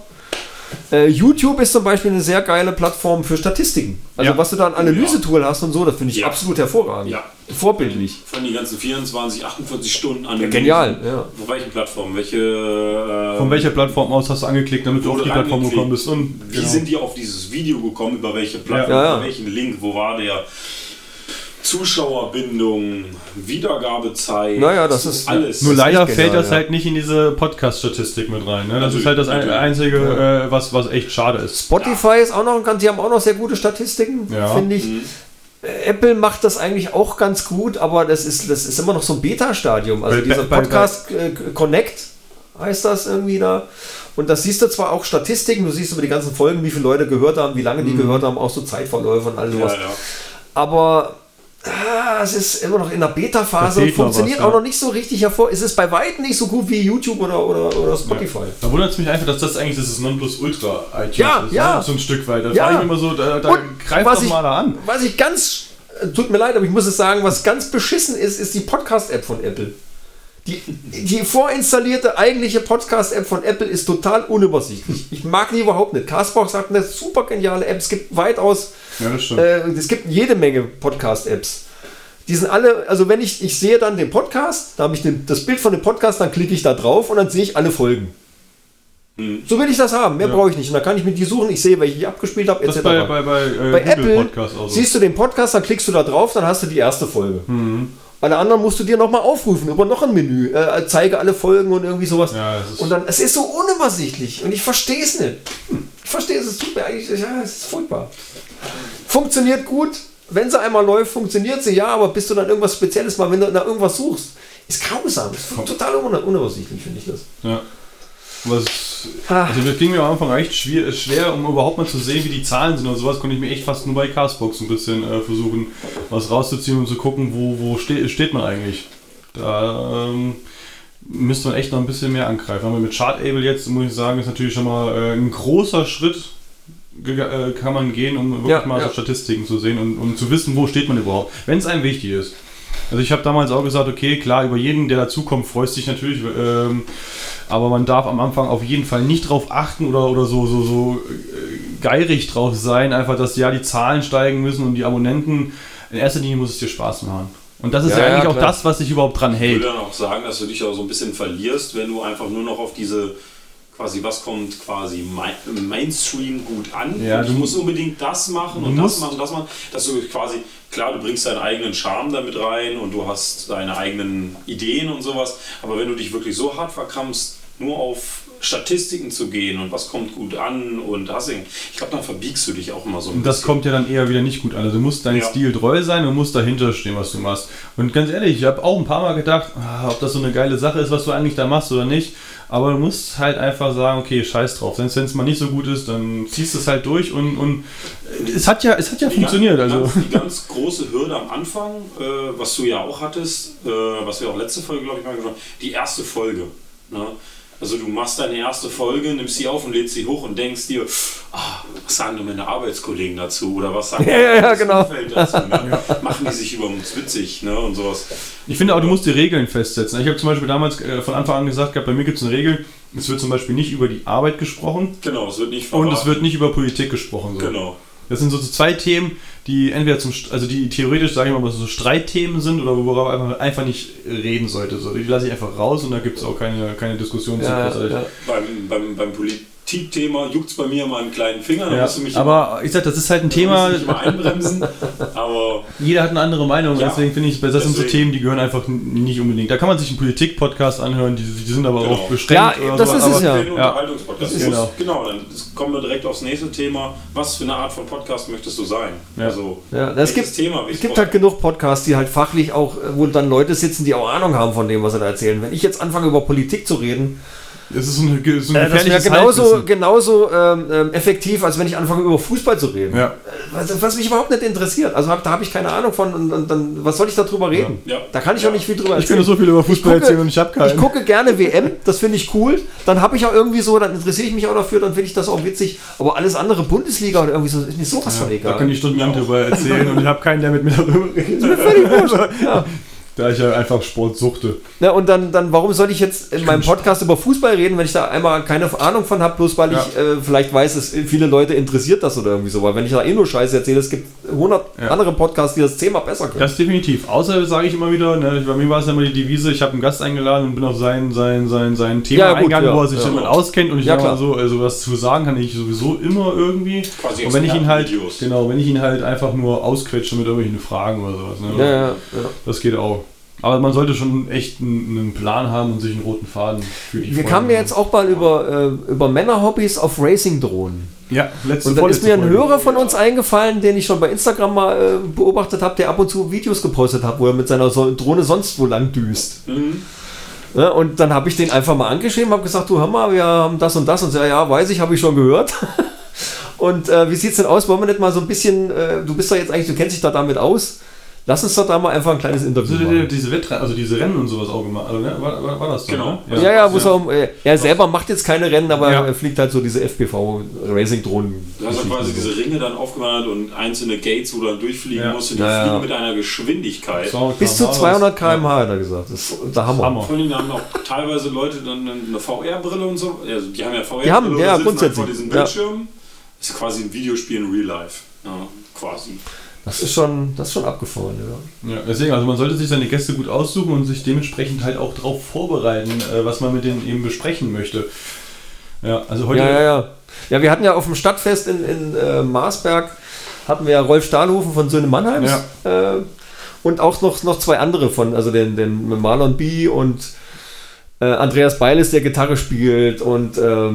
Äh, YouTube ist zum Beispiel eine sehr geile Plattform für Statistiken. Also Ja. was du da an Analysetool hast und so, das finde ich Ja. absolut hervorragend. Ja. Vorbildlich. Von die ganzen 24, 48 Stunden an. Ja, genial, ja. Auf welchen Plattformen? Welche. Äh, Von welcher Plattform aus hast du angeklickt, damit du auf die Plattform gekommen bist? Und, Wie genau. sind die auf dieses Video gekommen? Über welche Plattform? Ja, ja. Über welchen Link? Wo war der? Zuschauerbindung, Wiedergabezeit. Naja, das ist- alles. Nur ist leider fällt genial, das ja. halt nicht in diese Podcast-Statistik mit rein. Ne? Das ist Natürlich, halt das natürlich. Einzige, äh, was, was echt schade ist. Spotify ist auch noch ein ganz, die haben auch noch sehr gute Statistiken, Ja. finde ich. Mhm. Äh, Apple macht das eigentlich auch ganz gut, aber das ist, das ist immer noch so ein Beta-Stadium. Also Bei- dieser bei- bei- Podcast äh, Connect heißt das irgendwie da. Und das siehst du zwar auch Statistiken, du siehst über die ganzen Folgen, wie viele Leute gehört haben, wie lange die gehört haben, auch so Zeitverläufe und all Ja, sowas. ja. Aber ah, ja, es ist immer noch in der Beta-Phase und funktioniert was, ja. auch noch nicht so richtig hervor. Es ist bei weitem nicht so gut wie YouTube oder, oder, oder Spotify. Da wundert es mich einfach, dass das eigentlich das ist Nonplusultra iTunes Ja, ist. ja. ne? So ein Stück weit. Da Ja. frage ich immer so, da, da greift was doch ich- mal da an. Was ich ganz, äh, tut mir leid, aber ich muss es sagen, was ganz beschissen ist, ist die Podcast-App von Apple. Die, die vorinstallierte eigentliche Podcast-App von Apple ist total unübersichtlich. Ich mag die überhaupt nicht. Castbox hat eine super geniale App. Es gibt weitaus, Ja, äh, es gibt jede Menge Podcast-Apps. Die sind alle, also wenn ich, ich sehe dann den Podcast, da habe ich den, das Bild von dem Podcast, dann klicke ich da drauf und dann sehe ich alle Folgen. So will ich das haben, mehr Ja. brauche ich nicht. Und dann kann ich mit die suchen, ich sehe, welche ich abgespielt habe, etc. bei, bei, bei, äh, Bei Apple Podcast auch so. siehst du den Podcast, dann klickst du da drauf, dann hast du die erste Folge. Mhm. Alle anderen musst du dir nochmal aufrufen über noch ein Menü. Äh, zeige alle Folgen und irgendwie sowas. Ja, es und dann, es ist so unübersichtlich und ich verstehe es nicht. Ich verstehe es, es tut mir eigentlich, ja, es ist furchtbar. Funktioniert gut, wenn sie einmal läuft, funktioniert sie, ja, aber bis du dann irgendwas Spezielles mal, wenn du nach irgendwas suchst, ist grausam. Ist total un unübersichtlich, finde ich das. Ja. Was, Ah. also das ging mir am Anfang echt schwer, schwer, um überhaupt mal zu sehen, wie die Zahlen sind und sowas, konnte ich mir echt fast nur bei Castbox ein bisschen äh, versuchen, was rauszuziehen und zu gucken, wo, wo ste steht man eigentlich. Da ähm, müsste man echt noch ein bisschen mehr angreifen. Aber mit Chartable jetzt, muss ich sagen, ist natürlich schon mal äh, ein großer Schritt, äh, kann man gehen, um wirklich Ja, mal ja. so Statistiken zu sehen und um zu wissen, wo steht man überhaupt, wenn es einem wichtig ist. Also ich habe damals auch gesagt, okay, klar, über jeden, der dazukommt, freust dich natürlich, ähm, aber man darf am Anfang auf jeden Fall nicht drauf achten oder, oder so, so, so äh, geirig drauf sein, einfach, dass ja die Zahlen steigen müssen und die Abonnenten. In erster Linie muss es dir Spaß machen. Und das ist ja, Ja, ja, eigentlich auch klar. das, was dich überhaupt dran Ich hält. würde dann auch sagen, dass du dich auch so ein bisschen verlierst, wenn du einfach nur noch auf diese quasi was kommt quasi Main- Mainstream gut an. Ja, und ich du- muss unbedingt das machen und das musst- machen, das machen, dass du quasi klar, du bringst deinen eigenen Charme damit rein und du hast deine eigenen Ideen und sowas, aber wenn du dich wirklich so hart verkrampfst, nur auf Statistiken zu gehen und was kommt gut an und hast ihn, ich glaube, dann verbiegst du dich auch immer so ein Und das bisschen. kommt ja dann eher wieder nicht gut an. Also du musst deinem Ja. Stil treu sein und musst dahinter stehen, was du machst. Und ganz ehrlich, ich habe auch ein paar Mal gedacht, ah, ob das so eine geile Sache ist, was du eigentlich da machst oder nicht. Aber du musst halt einfach sagen, okay, scheiß drauf. Selbst wenn es mal nicht so gut ist, dann ziehst du es halt durch und, und es hat ja, es hat ja Die funktioniert. Ganz, Also. die ganz große Hürde am Anfang, äh, was du ja auch hattest, äh, was wir auch letzte Folge, glaube ich, mal gesprochen haben, die erste Folge. Ne? Also du machst deine erste Folge, nimmst sie auf und lädst sie hoch und denkst dir, ah, was sagen denn meine Arbeitskollegen dazu? Oder was sagen Ja, ja, ja, das genau. Umfeld dazu? <laughs> Machen die sich über uns witzig ne? und sowas. Ich finde auch, du musst die Regeln festsetzen. Ich habe zum Beispiel damals äh, von Anfang an gesagt, gehabt, bei mir gibt es eine Regel, es wird zum Beispiel nicht über die Arbeit gesprochen Genau, es wird nicht und es verraten. wird nicht über Politik gesprochen. So. Genau. Das sind so zwei Themen, die entweder zum, St- also die theoretisch, sage ich mal, so Streitthemen sind oder worauf einfach, einfach nicht reden sollte. So, die lasse ich einfach raus und da gibt es auch keine, keine Diskussion zu. Ja, ja. Beim, beim, beim Politikthema juckt es bei mir mal einen kleinen Finger, Ja, musst du mich aber ich sag, das ist halt ein Thema, immer einbremsen. <laughs> Aber jeder hat eine andere Meinung, Ja, deswegen finde ich, das sind so deswegen. Themen, die gehören einfach nicht unbedingt. Da kann man sich einen Politik-Podcast anhören, die, die sind aber Genau. auch beschränkt. Ja, oder das so, ist es ja. Den Unterhaltungspodcast. Das ist genau. genau, dann kommen wir direkt aufs nächste Thema. Was für eine Art von Podcast möchtest du sein? Ja. Also, Ja, das welches gibt, Thema es gibt halt genug Podcasts, die halt fachlich auch, wo dann Leute sitzen, die auch Ahnung haben von dem, was sie da erzählen. Wenn ich jetzt anfange über Politik zu reden, Es ist ein, so ein äh, das wäre genauso, genauso ähm, ähm, effektiv, als wenn ich anfange über Fußball zu reden. Ja. Äh, Was, was mich überhaupt nicht interessiert. Also hab, da habe ich keine Ahnung von und, und dann, was soll ich darüber reden? Ja. Da kann ich auch nicht viel drüber Ich erzählen. könnte so viel über Fußball gucke- erzählen und ich habe keinen. Ich gucke gerne WM, das finde ich cool. Dann habe ich auch irgendwie so, dann interessiere ich mich auch dafür, dann finde ich das auch witzig. Aber alles andere, Bundesliga oder irgendwie so, ist mir sowas von Da egal. kann ich stundenlang drüber erzählen und ich habe keinen, der mit mir darüber redet. <laughs> Ja. Da ich ja einfach Sport suchte. Ja, und dann, dann, warum soll ich jetzt in meinem Podcast über Fußball reden, wenn ich da einmal keine Ahnung von habe, bloß weil Ja. ich äh, vielleicht weiß, dass viele Leute interessiert das oder irgendwie so. Weil wenn ich da eh nur Scheiße erzähle, es gibt 100 Ja. andere Podcasts, die das Thema besser können. Das definitiv. Außer sage ich immer wieder, ne, bei mir war es ja immer die Devise, ich habe einen Gast eingeladen und bin auf sein, sein, sein, sein Thema Ja, gut, eingegangen, ja, wo er sich ja. damit auskennt und ich Ja, klar. so, also was zu sagen kann ich sowieso immer irgendwie. Quasi und wenn ich ihn halt, Expertenvideos. genau, wenn ich ihn halt einfach nur ausquetsche mit irgendwelchen Fragen oder sowas. Ne, Ja, ja, ja. Das geht auch. Aber man sollte schon echt einen, einen Plan haben und sich einen roten Faden für die Wir kamen ja jetzt auch mal über, äh, über Männerhobbys auf Racing-Drohnen. Ja, letzte Und dann ist mir ein Folge. Hörer von uns eingefallen, den ich schon bei Instagram mal äh, beobachtet habe, der ab und zu Videos gepostet hat, wo er mit seiner so Drohne sonst wo lang düst. Mhm. Ja, und dann habe ich den einfach mal angeschrieben, habe gesagt, du hör mal, wir haben das und das und so, ja, ja, weiß ich, habe ich schon gehört. <laughs> und äh, wie sieht's denn aus? Wollen wir nicht mal so ein bisschen, äh, du bist doch jetzt eigentlich, du kennst dich da damit aus. Lass uns doch da mal einfach ein kleines Interview Also, machen. diese Wettrennen, also diese Rennen und sowas auch gemacht. Also, ne? war, war, war das so? Genau. Ne? Ja, ja, wo es auch, äh, er selber macht jetzt keine Rennen, aber Ja. er fliegt halt so diese FPV-Racing-Drohnen. Du hast ja quasi diese Ringe dann aufgewandert und einzelne Gates, wo du dann durchfliegen Ja. musst und die Ja, ja. fliegen mit einer Geschwindigkeit. So, Bis zu klar, 200 war das. km/h hat er gesagt. Das ist der Hammer. Hammer. Vor allem haben auch teilweise Leute dann eine VR-Brille und so. Also die haben ja VR-Brille Die haben, ja, sitzen grundsätzlich, Halt vor diesen ja. Bildschirmen. Das ist quasi ein Videospiel in Real Life. Ja, quasi. Das ist schon, das ist schon abgefahren, ja. Ja, deswegen, also man sollte sich seine Gäste gut aussuchen und sich dementsprechend halt auch darauf vorbereiten, äh, was man mit denen eben besprechen möchte. Ja, also heute. Ja, ja, ja. Ja, wir hatten ja auf dem Stadtfest in, in äh, Marsberg, hatten wir ja Rolf Stahlhofen von Söhne Mannheims äh, und auch noch, noch zwei andere von, also den, den Marlon B. und äh, Andreas Beiles, der Gitarre spielt und äh,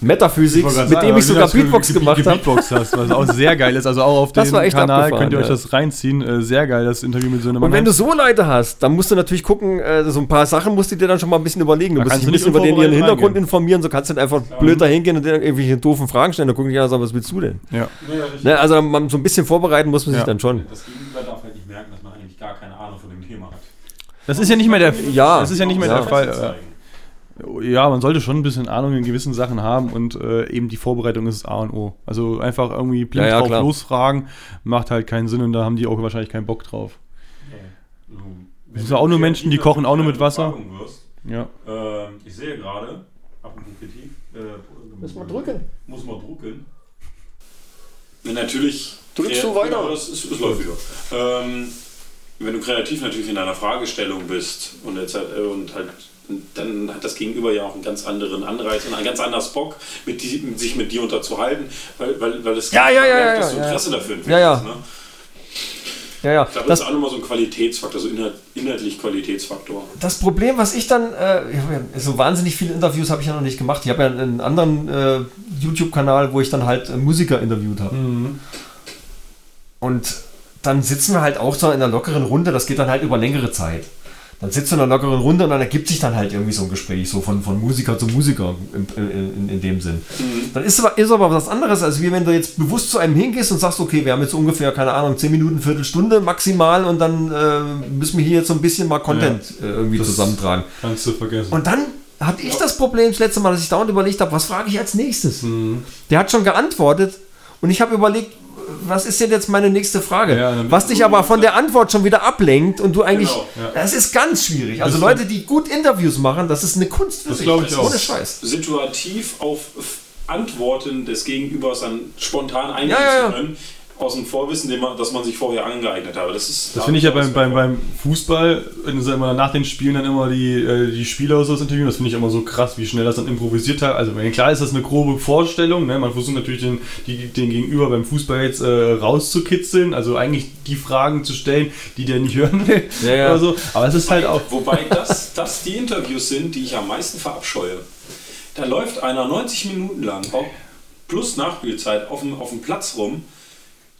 Metaphysics, mit sagen, dem ich sogar Beatbox ge- gemacht habe. Gebeatboxt hast, was auch sehr geil ist. Also auch auf <laughs> Das dem war echt Kanal könnt ihr euch ja. das reinziehen. Äh, Sehr geil, das Interview mit Söhne Und wenn du so Leute hast, dann musst du natürlich gucken, äh, so ein paar Sachen musst du dir dann schon mal ein bisschen überlegen. Du Da musst kannst dich ein bisschen über den ihren Hintergrund reingehen. informieren, so kannst du nicht einfach blöd da hingehen und dir irgendwelche doofen Fragen stellen. Da gucken die an und sagen, was willst du denn? Ja. Ne, also man, so ein bisschen vorbereiten muss man sich Ja. dann schon. Das Gegenüber darf halt nicht merken, dass man eigentlich gar keine Ahnung von dem Thema hat. Das ist ja nicht mehr der, Ja. das ist ja nicht mehr Ja. der Fall. Ja, man sollte schon ein bisschen Ahnung in gewissen Sachen haben und äh, eben die Vorbereitung ist das A und O. Also einfach irgendwie blind Ja, ja, drauf klar. losfragen, macht halt keinen Sinn und da haben die auch wahrscheinlich keinen Bock drauf. Das sind ja auch nur Menschen, die kochen auch nur mit Wasser. Ja. Ähm, ich sehe gerade, apropos Kritik, äh, Muss man drücken. Muss man drucken. Natürlich. Drückst du Ja, weiter? Genau, das, ist, das läuft wieder. Ähm, wenn du kreativ natürlich in deiner Fragestellung bist und, jetzt, halt, äh, und halt dann hat das Gegenüber ja auch einen ganz anderen Anreiz und einen ganz anderes Bock, mit die, sich mit dir unterzuhalten, weil, weil, weil das Ja, ja, ja, ja, dass du ja, ja. Interesse dafür entwickelst. Ja, ja. Ne? Ja, ja. Ich glaube, Das, das, ist auch nochmal so ein Qualitätsfaktor, so inhalt, inhaltlich Qualitätsfaktor. das Problem, was ich dann, äh, so wahnsinnig viele Interviews habe ich ja noch nicht gemacht. Ich habe ja einen anderen äh, YouTube-Kanal, wo ich dann halt äh, Musiker interviewt habe. Und dann sitzen wir halt auch so in einer lockeren Runde, das geht dann halt über längere Zeit. Dann sitzt du in einer lockeren Runde und dann ergibt sich dann halt irgendwie so ein Gespräch, so von, von Musiker zu Musiker in, in, in, dem Sinn. Dann ist aber, ist aber was anderes, als wie wenn du jetzt bewusst zu einem hingehst und sagst, okay, wir haben jetzt ungefähr, keine Ahnung, 10 Minuten, Viertelstunde maximal und dann äh, müssen wir hier jetzt so ein bisschen mal Content äh, irgendwie zusammentragen. Kannst du vergessen. Und dann hatte ich das Problem das letzte Mal, dass ich dauernd überlegt habe, was frage ich als nächstes? Der hat schon geantwortet und ich habe überlegt, was ist denn jetzt meine nächste Frage? Ja, was dich aber von der Antwort schon wieder ablenkt und du eigentlich, Genau, ja. das ist ganz schwierig. Also Das- Leute, die gut Interviews machen, das ist eine Kunst für Das sich. ich auch. Ohne Scheiß. situativ auf Antworten des Gegenübers dann spontan eingehen Ja, ja, ja. zu können, aus dem Vorwissen, dem man, das man sich vorher angeeignet habe. Das, ist, Das finde ich ja beim, beim, beim Fußball, wenn sie immer nach den Spielen dann immer die, äh, die Spieler so interviewen, das finde ich immer so krass, wie schnell das dann improvisiert hat. Also klar ist das eine grobe Vorstellung, ne? man versucht natürlich den, die, den Gegenüber beim Fußball jetzt äh, rauszukitzeln, also eigentlich die Fragen zu stellen, die der nicht <laughs> hören will Ja, ja. oder so. Aber es ist halt auch... Wobei das, das die Interviews sind, die ich am meisten verabscheue. Da läuft einer 90 Minuten lang, plus Nachspielzeit, auf dem, auf dem Platz rum.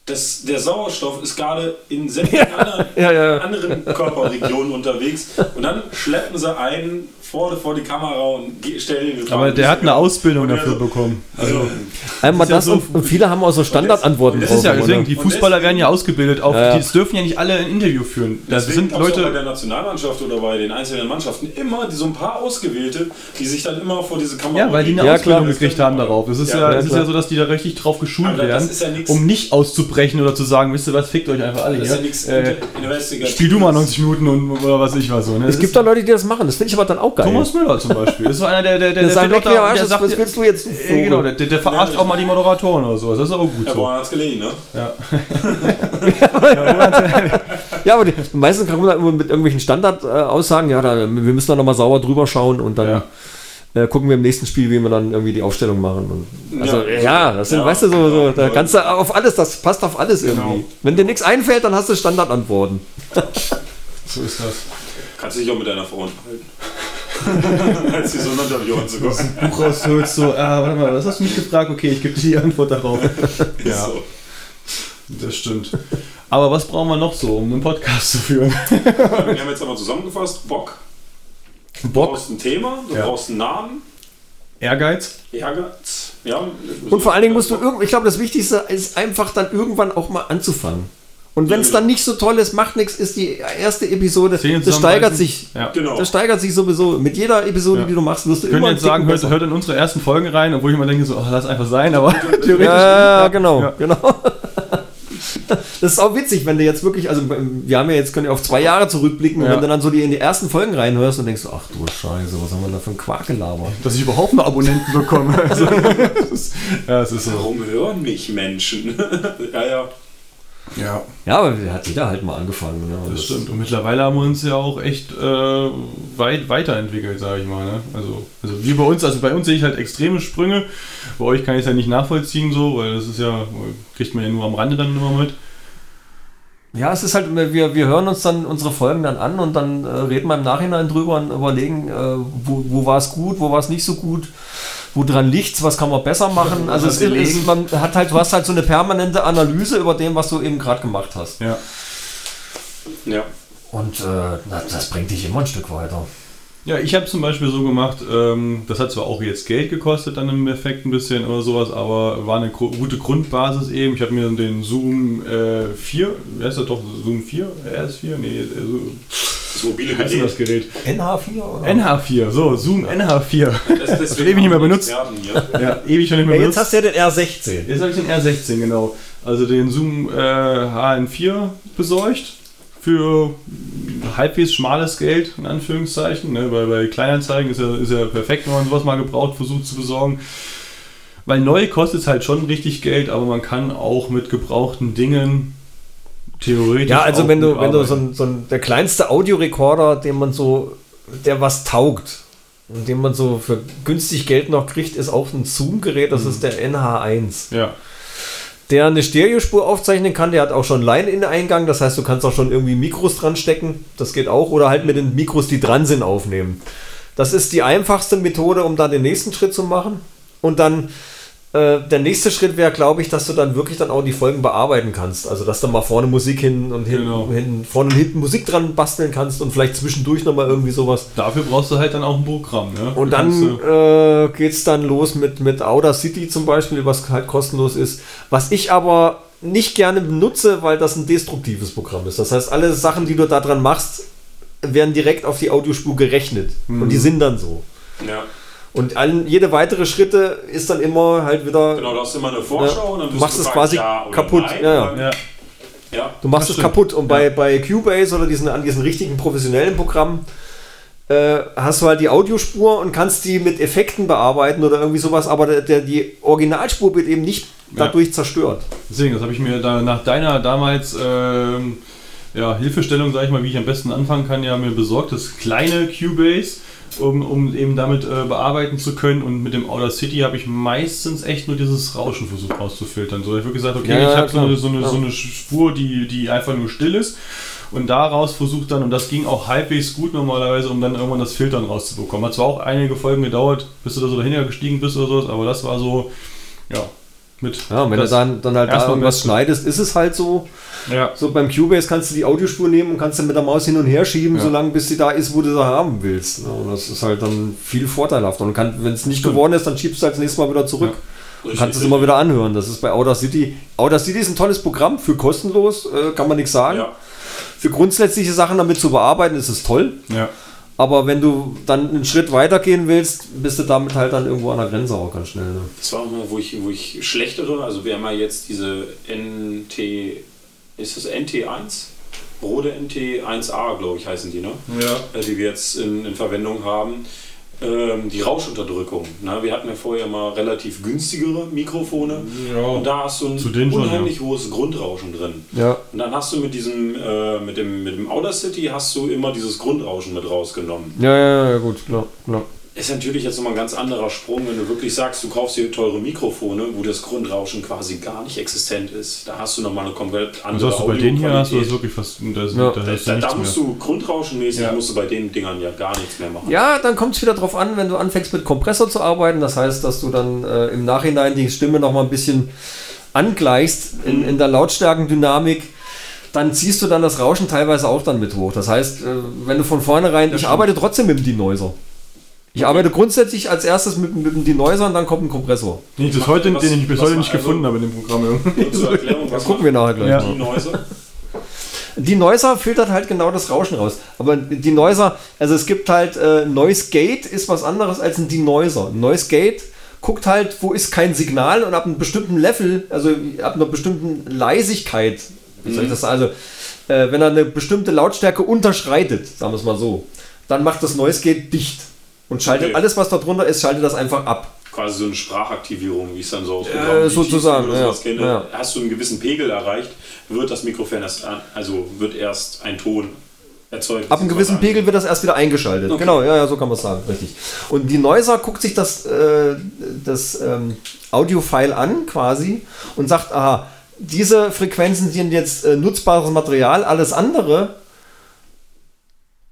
Das, der Sauerstoff ist gerade in sämtlichen anderen, <laughs> Ja, ja. anderen Körperregionen unterwegs und dann schleppen sie einen vor, vor die Kamera und stellen ihn Aber der hat eine Ausbildung dafür so- bekommen. Also, Einmal ja das so- und, viele haben auch so Standardantworten Das ist ja drauf, deswegen, die Fußballer werden ja ausgebildet, auf, Ja, ja. die das dürfen ja nicht alle ein Interview führen. Das Deswegen sind auch bei Leute... der Nationalmannschaft oder bei den einzelnen Mannschaften immer die, so ein paar Ausgewählte, die sich dann immer vor diese Kamera Ja, weil die eine Ja, Ausbildung klar. gekriegt haben darauf. Es ist ja, Ja, es ist ja so, dass die da richtig drauf geschult Aber das werden, ja um nicht auszubrechen oder zu sagen, wisst ihr was, fickt euch einfach alle Das ist ja nichts äh, spiel du mal 90 Minuten und, oder was ich was so. Ne? Es gibt da Leute, die das machen, das finde ich aber dann auch geil. Thomas Müller zum Beispiel. Das ist so einer, der, der, der, der sagt, da- Arsch, der was sagt, willst du jetzt? äh, genau, der, der, der verarscht auch mal die Moderatoren oder so. Das ist auch gut Ja, so. woran hat's gelegen, ne? Ja. <laughs> Ja, aber die meisten kommen dann immer mit irgendwelchen Standardaussagen, ja, da, wir müssen da nochmal sauber drüber schauen und dann äh, gucken wir im nächsten Spiel, wie wir dann irgendwie die Aufstellung machen. Und, also, ja, Ja. das sind, Ja. weißt du, so, so da kannst du auf alles, das passt auf alles irgendwie. Genau. Wenn dir nichts einfällt, dann hast du Standardantworten. <laughs> So ist das. Kannst du dich auch mit deiner Frau unterhalten. <laughs> Als sie so ein Interview anzugucken. Buch rausholst, so, ah, warte mal, was hast du mich gefragt? Okay, ich gebe dir die Antwort darauf. <laughs> Ja, So. das stimmt. Aber was brauchen wir noch so, um einen Podcast zu führen? Wir haben jetzt aber zusammengefasst, Bock. Du Bock, brauchst ein Thema, du Ja. brauchst einen Namen, Ehrgeiz. Ehrgeiz. Ja, Und vor allen Dingen musst du irgend, ich glaube, das Wichtigste ist einfach dann irgendwann auch mal anzufangen. Und wenn es dann nicht so toll ist, macht nichts, ist die erste Episode, das steigert sich. Ja. Genau. Das steigert sich sowieso. Mit jeder Episode, Ja. die du machst, wirst du Wir können immer jetzt sagen, hört, hört in unsere ersten Folgen rein, obwohl ich immer denke, so, oh, lass einfach sein, aber <laughs> theoretisch. ja, ja, genau, Ja. genau. Das ist auch witzig, wenn du jetzt wirklich, also wir haben ja jetzt, können ja auf zwei Jahre zurückblicken und Ja. wenn du dann so die in die ersten Folgen reinhörst und denkst, ach du Scheiße, was haben wir da für ein Quark gelabert? Dass ich überhaupt mal Abonnenten bekomme. <laughs> Also, das ist, ja, es ist so. Warum hören mich Menschen? <laughs> ja, ja. Ja, Ja, aber hat jeder halt mal angefangen. Ne? Und das stimmt. Und mittlerweile haben wir uns ja auch echt äh, weit weiterentwickelt, sage ich mal. Ne? Also, also wir bei uns, also bei uns sehe ich halt extreme Sprünge. Bei euch kann ich es ja nicht nachvollziehen so, weil das ist ja, kriegt man ja nur am Rande dann immer mit. Ja, es ist halt, wir, wir hören uns dann unsere Folgen dann an und dann äh, reden wir im Nachhinein drüber und überlegen, äh, wo, wo war es gut, wo war es nicht so gut, wo dran liegt's, was kann man besser machen. Also es ist, man hat halt, du hast halt so eine permanente Analyse über dem, was du eben gerade gemacht hast. Ja. Ja. Und äh, das bringt dich immer ein Stück weiter. Ja, ich habe zum Beispiel so gemacht, ähm, das hat zwar auch jetzt Geld gekostet dann im Effekt ein bisschen oder sowas, aber war eine gro- gute Grundbasis eben. Ich habe mir den Zoom äh, 4, wer ist das doch, Zoom 4? RS4? Nee, äh, so, Das mobile wie denn das Gerät. Gerät? NH4 oder? NH4, so, Zoom NH4. Das, <laughs> Das ewig nicht mehr benutzt. <laughs> Ja, ewig schon nicht mehr Ja, benutzt. jetzt hast du ja den R16. Jetzt habe ich den R16, genau. Also den Zoom äh, HN4 besorgt. Für halbwegs schmales Geld, in Anführungszeichen. Ne? Weil bei Kleinanzeigen ist ja, ist ja perfekt, wenn man sowas mal gebraucht versucht zu besorgen. Weil neu kostet es halt schon richtig Geld, aber man kann auch mit gebrauchten Dingen theoretisch. Ja, also wenn du, wenn du so ein, so ein, der kleinste Audiorekorder, den man so, der was taugt und den man so für günstig Geld noch kriegt, ist auch ein Zoom-Gerät, das ist der NH1. Ja, Der eine Stereospur aufzeichnen kann, der hat auch schon Line-In-Eingang, das heißt, du kannst auch schon irgendwie Mikros dran stecken, das geht auch, oder halt mit den Mikros, die dran sind, aufnehmen. Das ist die einfachste Methode, um da den nächsten Schritt zu machen. Und dann äh, der nächste Schritt wäre, glaube ich, dass du dann wirklich dann auch die Folgen bearbeiten kannst. Also, dass du mal vorne Musik hin und hin, Genau. hin vorne und hinten Musik dran basteln kannst und vielleicht zwischendurch nochmal irgendwie sowas. dafür brauchst du halt dann auch ein Programm. Ne? Und dann äh, geht es dann los mit, mit Outer City zum Beispiel, was halt kostenlos ist. Was ich aber nicht gerne benutze, weil das ein destruktives Programm ist. Das heißt, alle Sachen, die du da dran machst, werden direkt auf die Audiospur gerechnet. Und die sind dann so. Ja. Und allen, jede weitere Schritte ist dann immer halt wieder. Genau, du hast immer eine Vorschau und dann Du wirst machst du es quasi ja kaputt. Nein, Ja, ja. ja. ja. Du machst es kaputt. Und bei, bei Cubase oder diesen, an diesen richtigen professionellen Programmen äh, hast du halt die Audiospur und kannst die mit Effekten bearbeiten oder irgendwie sowas, aber der, der, die Originalspur wird eben nicht Ja. dadurch zerstört. Deswegen, das habe ich mir da nach deiner damals ähm, ja, Hilfestellung, sage ich mal, wie ich am besten anfangen kann, ja mir besorgt, das kleine Cubase, um, um eben damit äh, bearbeiten zu können. Und mit dem Outer City habe ich meistens echt nur dieses Rauschen versucht rauszufiltern. So, ich habe wirklich gesagt, okay, Ja, ich habe so eine, so, eine, Ja. so eine Spur, die, die einfach nur still ist. Und daraus versucht dann, und das ging auch halbwegs gut normalerweise, um dann irgendwann das Filtern rauszubekommen. Hat zwar auch einige Folgen gedauert, bis du da so dahinter gestiegen bist oder sowas, aber das war so, ja, mit. Ja, und wenn du dann, dann halt da erstmal irgendwas Beste. schneidest, ist es halt so. Ja, So beim Cubase kannst du die Audiospur nehmen und kannst dann mit der Maus hin und her schieben, Ja. solange bis sie da ist, wo du sie haben willst. Ja, Und das ist halt dann viel vorteilhafter. Und kann, wenn es nicht Stimmt. geworden ist, dann schiebst du halt das nächste Mal wieder zurück. Du Richtig, kannst es immer wieder anhören. Das ist bei Outer City. Outer City ist ein tolles Programm für kostenlos, äh, kann man nichts sagen. Ja. Für grundsätzliche Sachen damit zu bearbeiten, ist es toll. ja. Aber wenn du dann einen Schritt weiter gehen willst, bist du damit halt dann irgendwo an der Grenze auch ganz schnell. Ne? Das war auch mal, wo ich, wo ich schlechtere, also wir haben ja jetzt diese NT, ist das NT1? Rode NT1A, glaube ich, heißen die, ne? Ja. Äh, Die wir jetzt in, in Verwendung haben. Ähm, die Rauschunterdrückung. Na, wir hatten ja vorher mal relativ günstigere Mikrofone. Ja. Und da hast du ein Zu denen schon, unheimlich hohes Grundrauschen drin. Ja. Und dann hast du mit diesem, äh, mit dem, mit dem Outer City hast du immer dieses Grundrauschen mit rausgenommen. Ja, ja, ja, gut, klar, klar. Ist natürlich jetzt nochmal ein ganz anderer Sprung, wenn du wirklich sagst, du kaufst dir teure Mikrofone, wo das Grundrauschen quasi gar nicht existent ist. Da hast du nochmal eine komplett andere Also hast du bei denen hier hast du das wirklich fast, da, ist, Ja. da Da, da, da musst mehr. du grundrauschenmäßig Ja. musst du bei den Dingern ja gar nichts mehr machen. Ja, dann kommt es wieder drauf an, wenn du anfängst mit Kompressor zu arbeiten. Das heißt, dass du dann äh, im Nachhinein die Stimme noch mal ein bisschen angleichst in, in der Lautstärkendynamik. Dann ziehst du dann das Rauschen teilweise auch dann mit hoch. Das heißt, äh, wenn du von vornherein, ich arbeite trotzdem mit dem Denoiser. Ich arbeite grundsätzlich als erstes mit, mit dem Denoiser und dann kommt ein Kompressor. Den ich bis heute, was- den ich bis heute nicht also- gefunden habe in dem Programm irgendwie. Zur Erklärung, was <laughs> Das gucken wir nachher gleich. Ja. Die Noise. Die Noiser filtert halt genau das Rauschen raus. Aber die Noiser, also es gibt halt äh, Noise Gate ist was anderes als ein Denoiser. Noise Gate guckt halt, wo ist kein Signal und ab einem bestimmten Level, also ab einer bestimmten Leisigkeit, wie soll ich das sagen, also äh, wenn er eine bestimmte Lautstärke unterschreitet, sagen wir es mal so, dann macht das Noise Gate dicht und schaltet Okay. alles, was da drunter ist, schaltet das einfach ab. Quasi so eine Sprachaktivierung, wie es dann so aus Äh, sozusagen, ja, ja. Hast du einen gewissen Pegel erreicht, wird das Mikrofon erst an, also wird erst ein Ton erzeugt. Ab einem gewissen Pegel wird das erst wieder eingeschaltet. Okay. Genau, ja, ja, so kann man es sagen, richtig. Und die Noiser guckt sich das, äh, das ähm, Audio-File an quasi und sagt, aha, diese Frequenzen sind jetzt äh, nutzbares Material, alles andere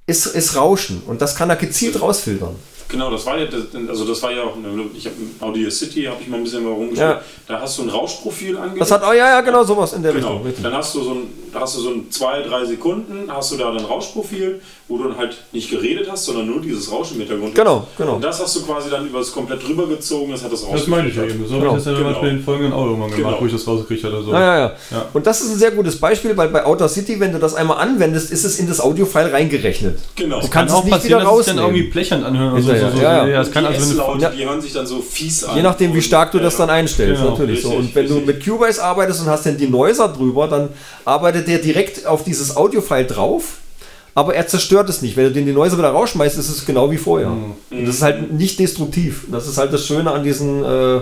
ist, ist Rauschen und das kann er gezielt rausfiltern. Genau, das war ja, also das war ja auch, eine, ich habe Audio City, habe ich mal ein bisschen mal rumgespielt. Ja. Da hast du ein Rauschprofil angelegt. Das hat, oh ja, ja, genau sowas in der Genau, Richtung. Dann hast du so ein, hast du so ein zwei, drei Sekunden, hast du da dein Rauschprofil, wo du dann halt nicht geredet hast, sondern nur dieses Rauschen im Hintergrund. Genau, genau. Und das hast du quasi dann über das komplett drüber gezogen, das hat das Das meine ich ja eben. So Genau. habe ich das ja Genau. zum Beispiel in folgenden auch irgendwann gemacht, Genau. wo ich das rausgekriegt hatte. So. Ja, ja, ja, Ja. Und das ist ein sehr gutes Beispiel, weil bei Outer City, wenn du das einmal anwendest, ist es in das Audio-File reingerechnet. Genau. Du Kann kannst auch es nicht wieder dass es dann irgendwie blechern anhören. oder So, so, so, ja, ja. es kann die also, wenn ja. die hören sich dann so fies an. Je nachdem, wie stark du das dann einstellst, Genau, natürlich. so. Und wenn du mit Cubase arbeitest und hast dann die Noiser drüber, dann arbeitet der direkt auf dieses Audio-File drauf, aber er zerstört es nicht. Wenn du den die Noiser wieder rausschmeißt, ist es genau wie vorher. Mhm. Und das ist halt nicht destruktiv. Das ist halt das Schöne an diesen äh,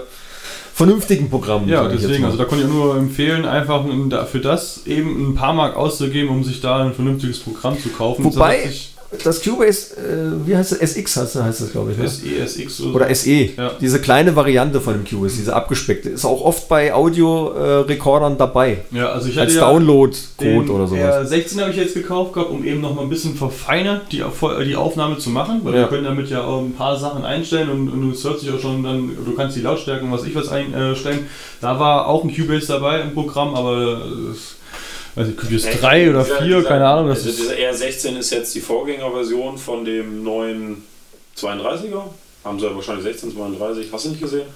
vernünftigen Programmen. Ja, deswegen, also da kann ich nur empfehlen, einfach für das eben ein paar Mark auszugeben, um sich da ein vernünftiges Programm zu kaufen. Wobei- Das das Cubase, äh, wie heißt das? SX heißt, heißt das, glaube ich. Ne? SESX oder, Oder SE, Ja. diese kleine Variante von dem Cubase, diese abgespeckte, ist auch oft bei Audio-Rekordern dabei. Ja, also ich hatte Als ja Download-Code oder sowas. R16 habe ich jetzt gekauft gehabt, um eben noch mal ein bisschen verfeinert die, die Aufnahme zu machen, weil Ja. wir können damit ja auch ein paar Sachen einstellen und, und es hört sich auch schon dann, du kannst die Lautstärke und was ich was einstellen. Da war auch ein Cubase dabei im Programm, aber es, weiß ich, Cubase 3 oder 4, keine Ahnung. Das also ist, dieser R16 ist jetzt die Vorgängerversion von dem neuen 32er. Haben sie ja wahrscheinlich 16, 32, hast du nicht gesehen?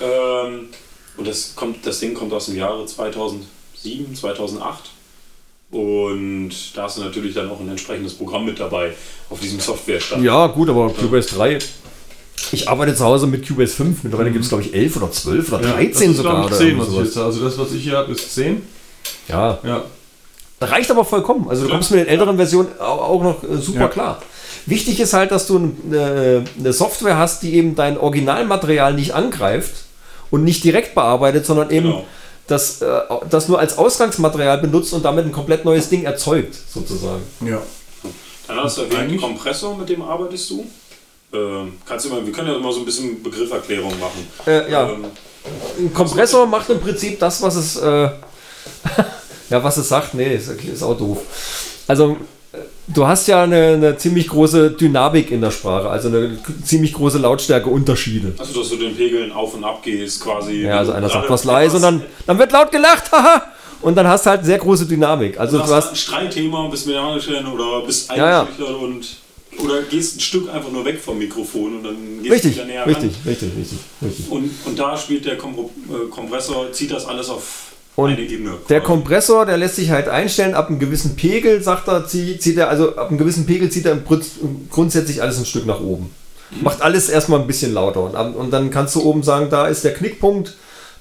Ähm, und das, kommt, das Ding kommt aus dem Jahre 2007, 2008. Und da hast du natürlich dann auch ein entsprechendes Programm mit dabei auf diesem Softwarestand. Ja, gut, aber Cubase 3. Ich arbeite zu Hause mit Cubase 5. Mittlerweile gibt es, glaube ich, 11 oder 12 oder ja, 13 das ist, sogar. glaub Oder ich, 10, irgendwie was ich sowas. Also das, was ich hier habe, ist 10. Ja, Ja. reicht aber vollkommen. Also du Klar. kommst mit den älteren Versionen au- auch noch äh, super Ja. klar. Wichtig ist halt, dass du eine, eine Software hast, die eben dein Originalmaterial nicht angreift und nicht direkt bearbeitet, sondern eben Genau. das, äh, das nur als Ausgangsmaterial benutzt und damit ein komplett neues Ding erzeugt, sozusagen. ja. Dann hast du erwähnt, Eigentlich- Kompressor, mit dem arbeitest du. Ähm, kannst du mal, wir können ja immer so ein bisschen Begrifferklärung machen. Äh, ja. Ähm, Ein Kompressor macht im Prinzip das, was es, äh, <laughs> ja, was es sagt. Nee, ist, ist auch doof. Also, äh, du hast ja eine, eine ziemlich große Dynamik in der Sprache, also eine ziemlich große Lautstärkeunterschiede. also, dass du den Pegeln auf und ab gehst, quasi. Ja, also einer sagt was leise und dann, dann wird laut gelacht, haha! Und dann hast du halt sehr große Dynamik. Also, Du du hast ein Streitthema, bist mit stellen oder bist Ja, ja. eingeschüchtert und. Oder gehst ein Stück einfach nur weg vom Mikrofon und dann gehst richtig, du wieder näher richtig, ran. richtig, richtig, richtig. Und, und da spielt der äh, Kompressor, zieht das alles auf Und. Der. Kompressor, der lässt sich halt einstellen, ab einem gewissen Pegel, sagt er, zieht, er, also ab einem gewissen Pegel zieht er grundsätzlich alles ein Stück nach oben. Macht alles erstmal ein bisschen lauter. Und, und dann kannst du oben sagen, da ist der Knickpunkt,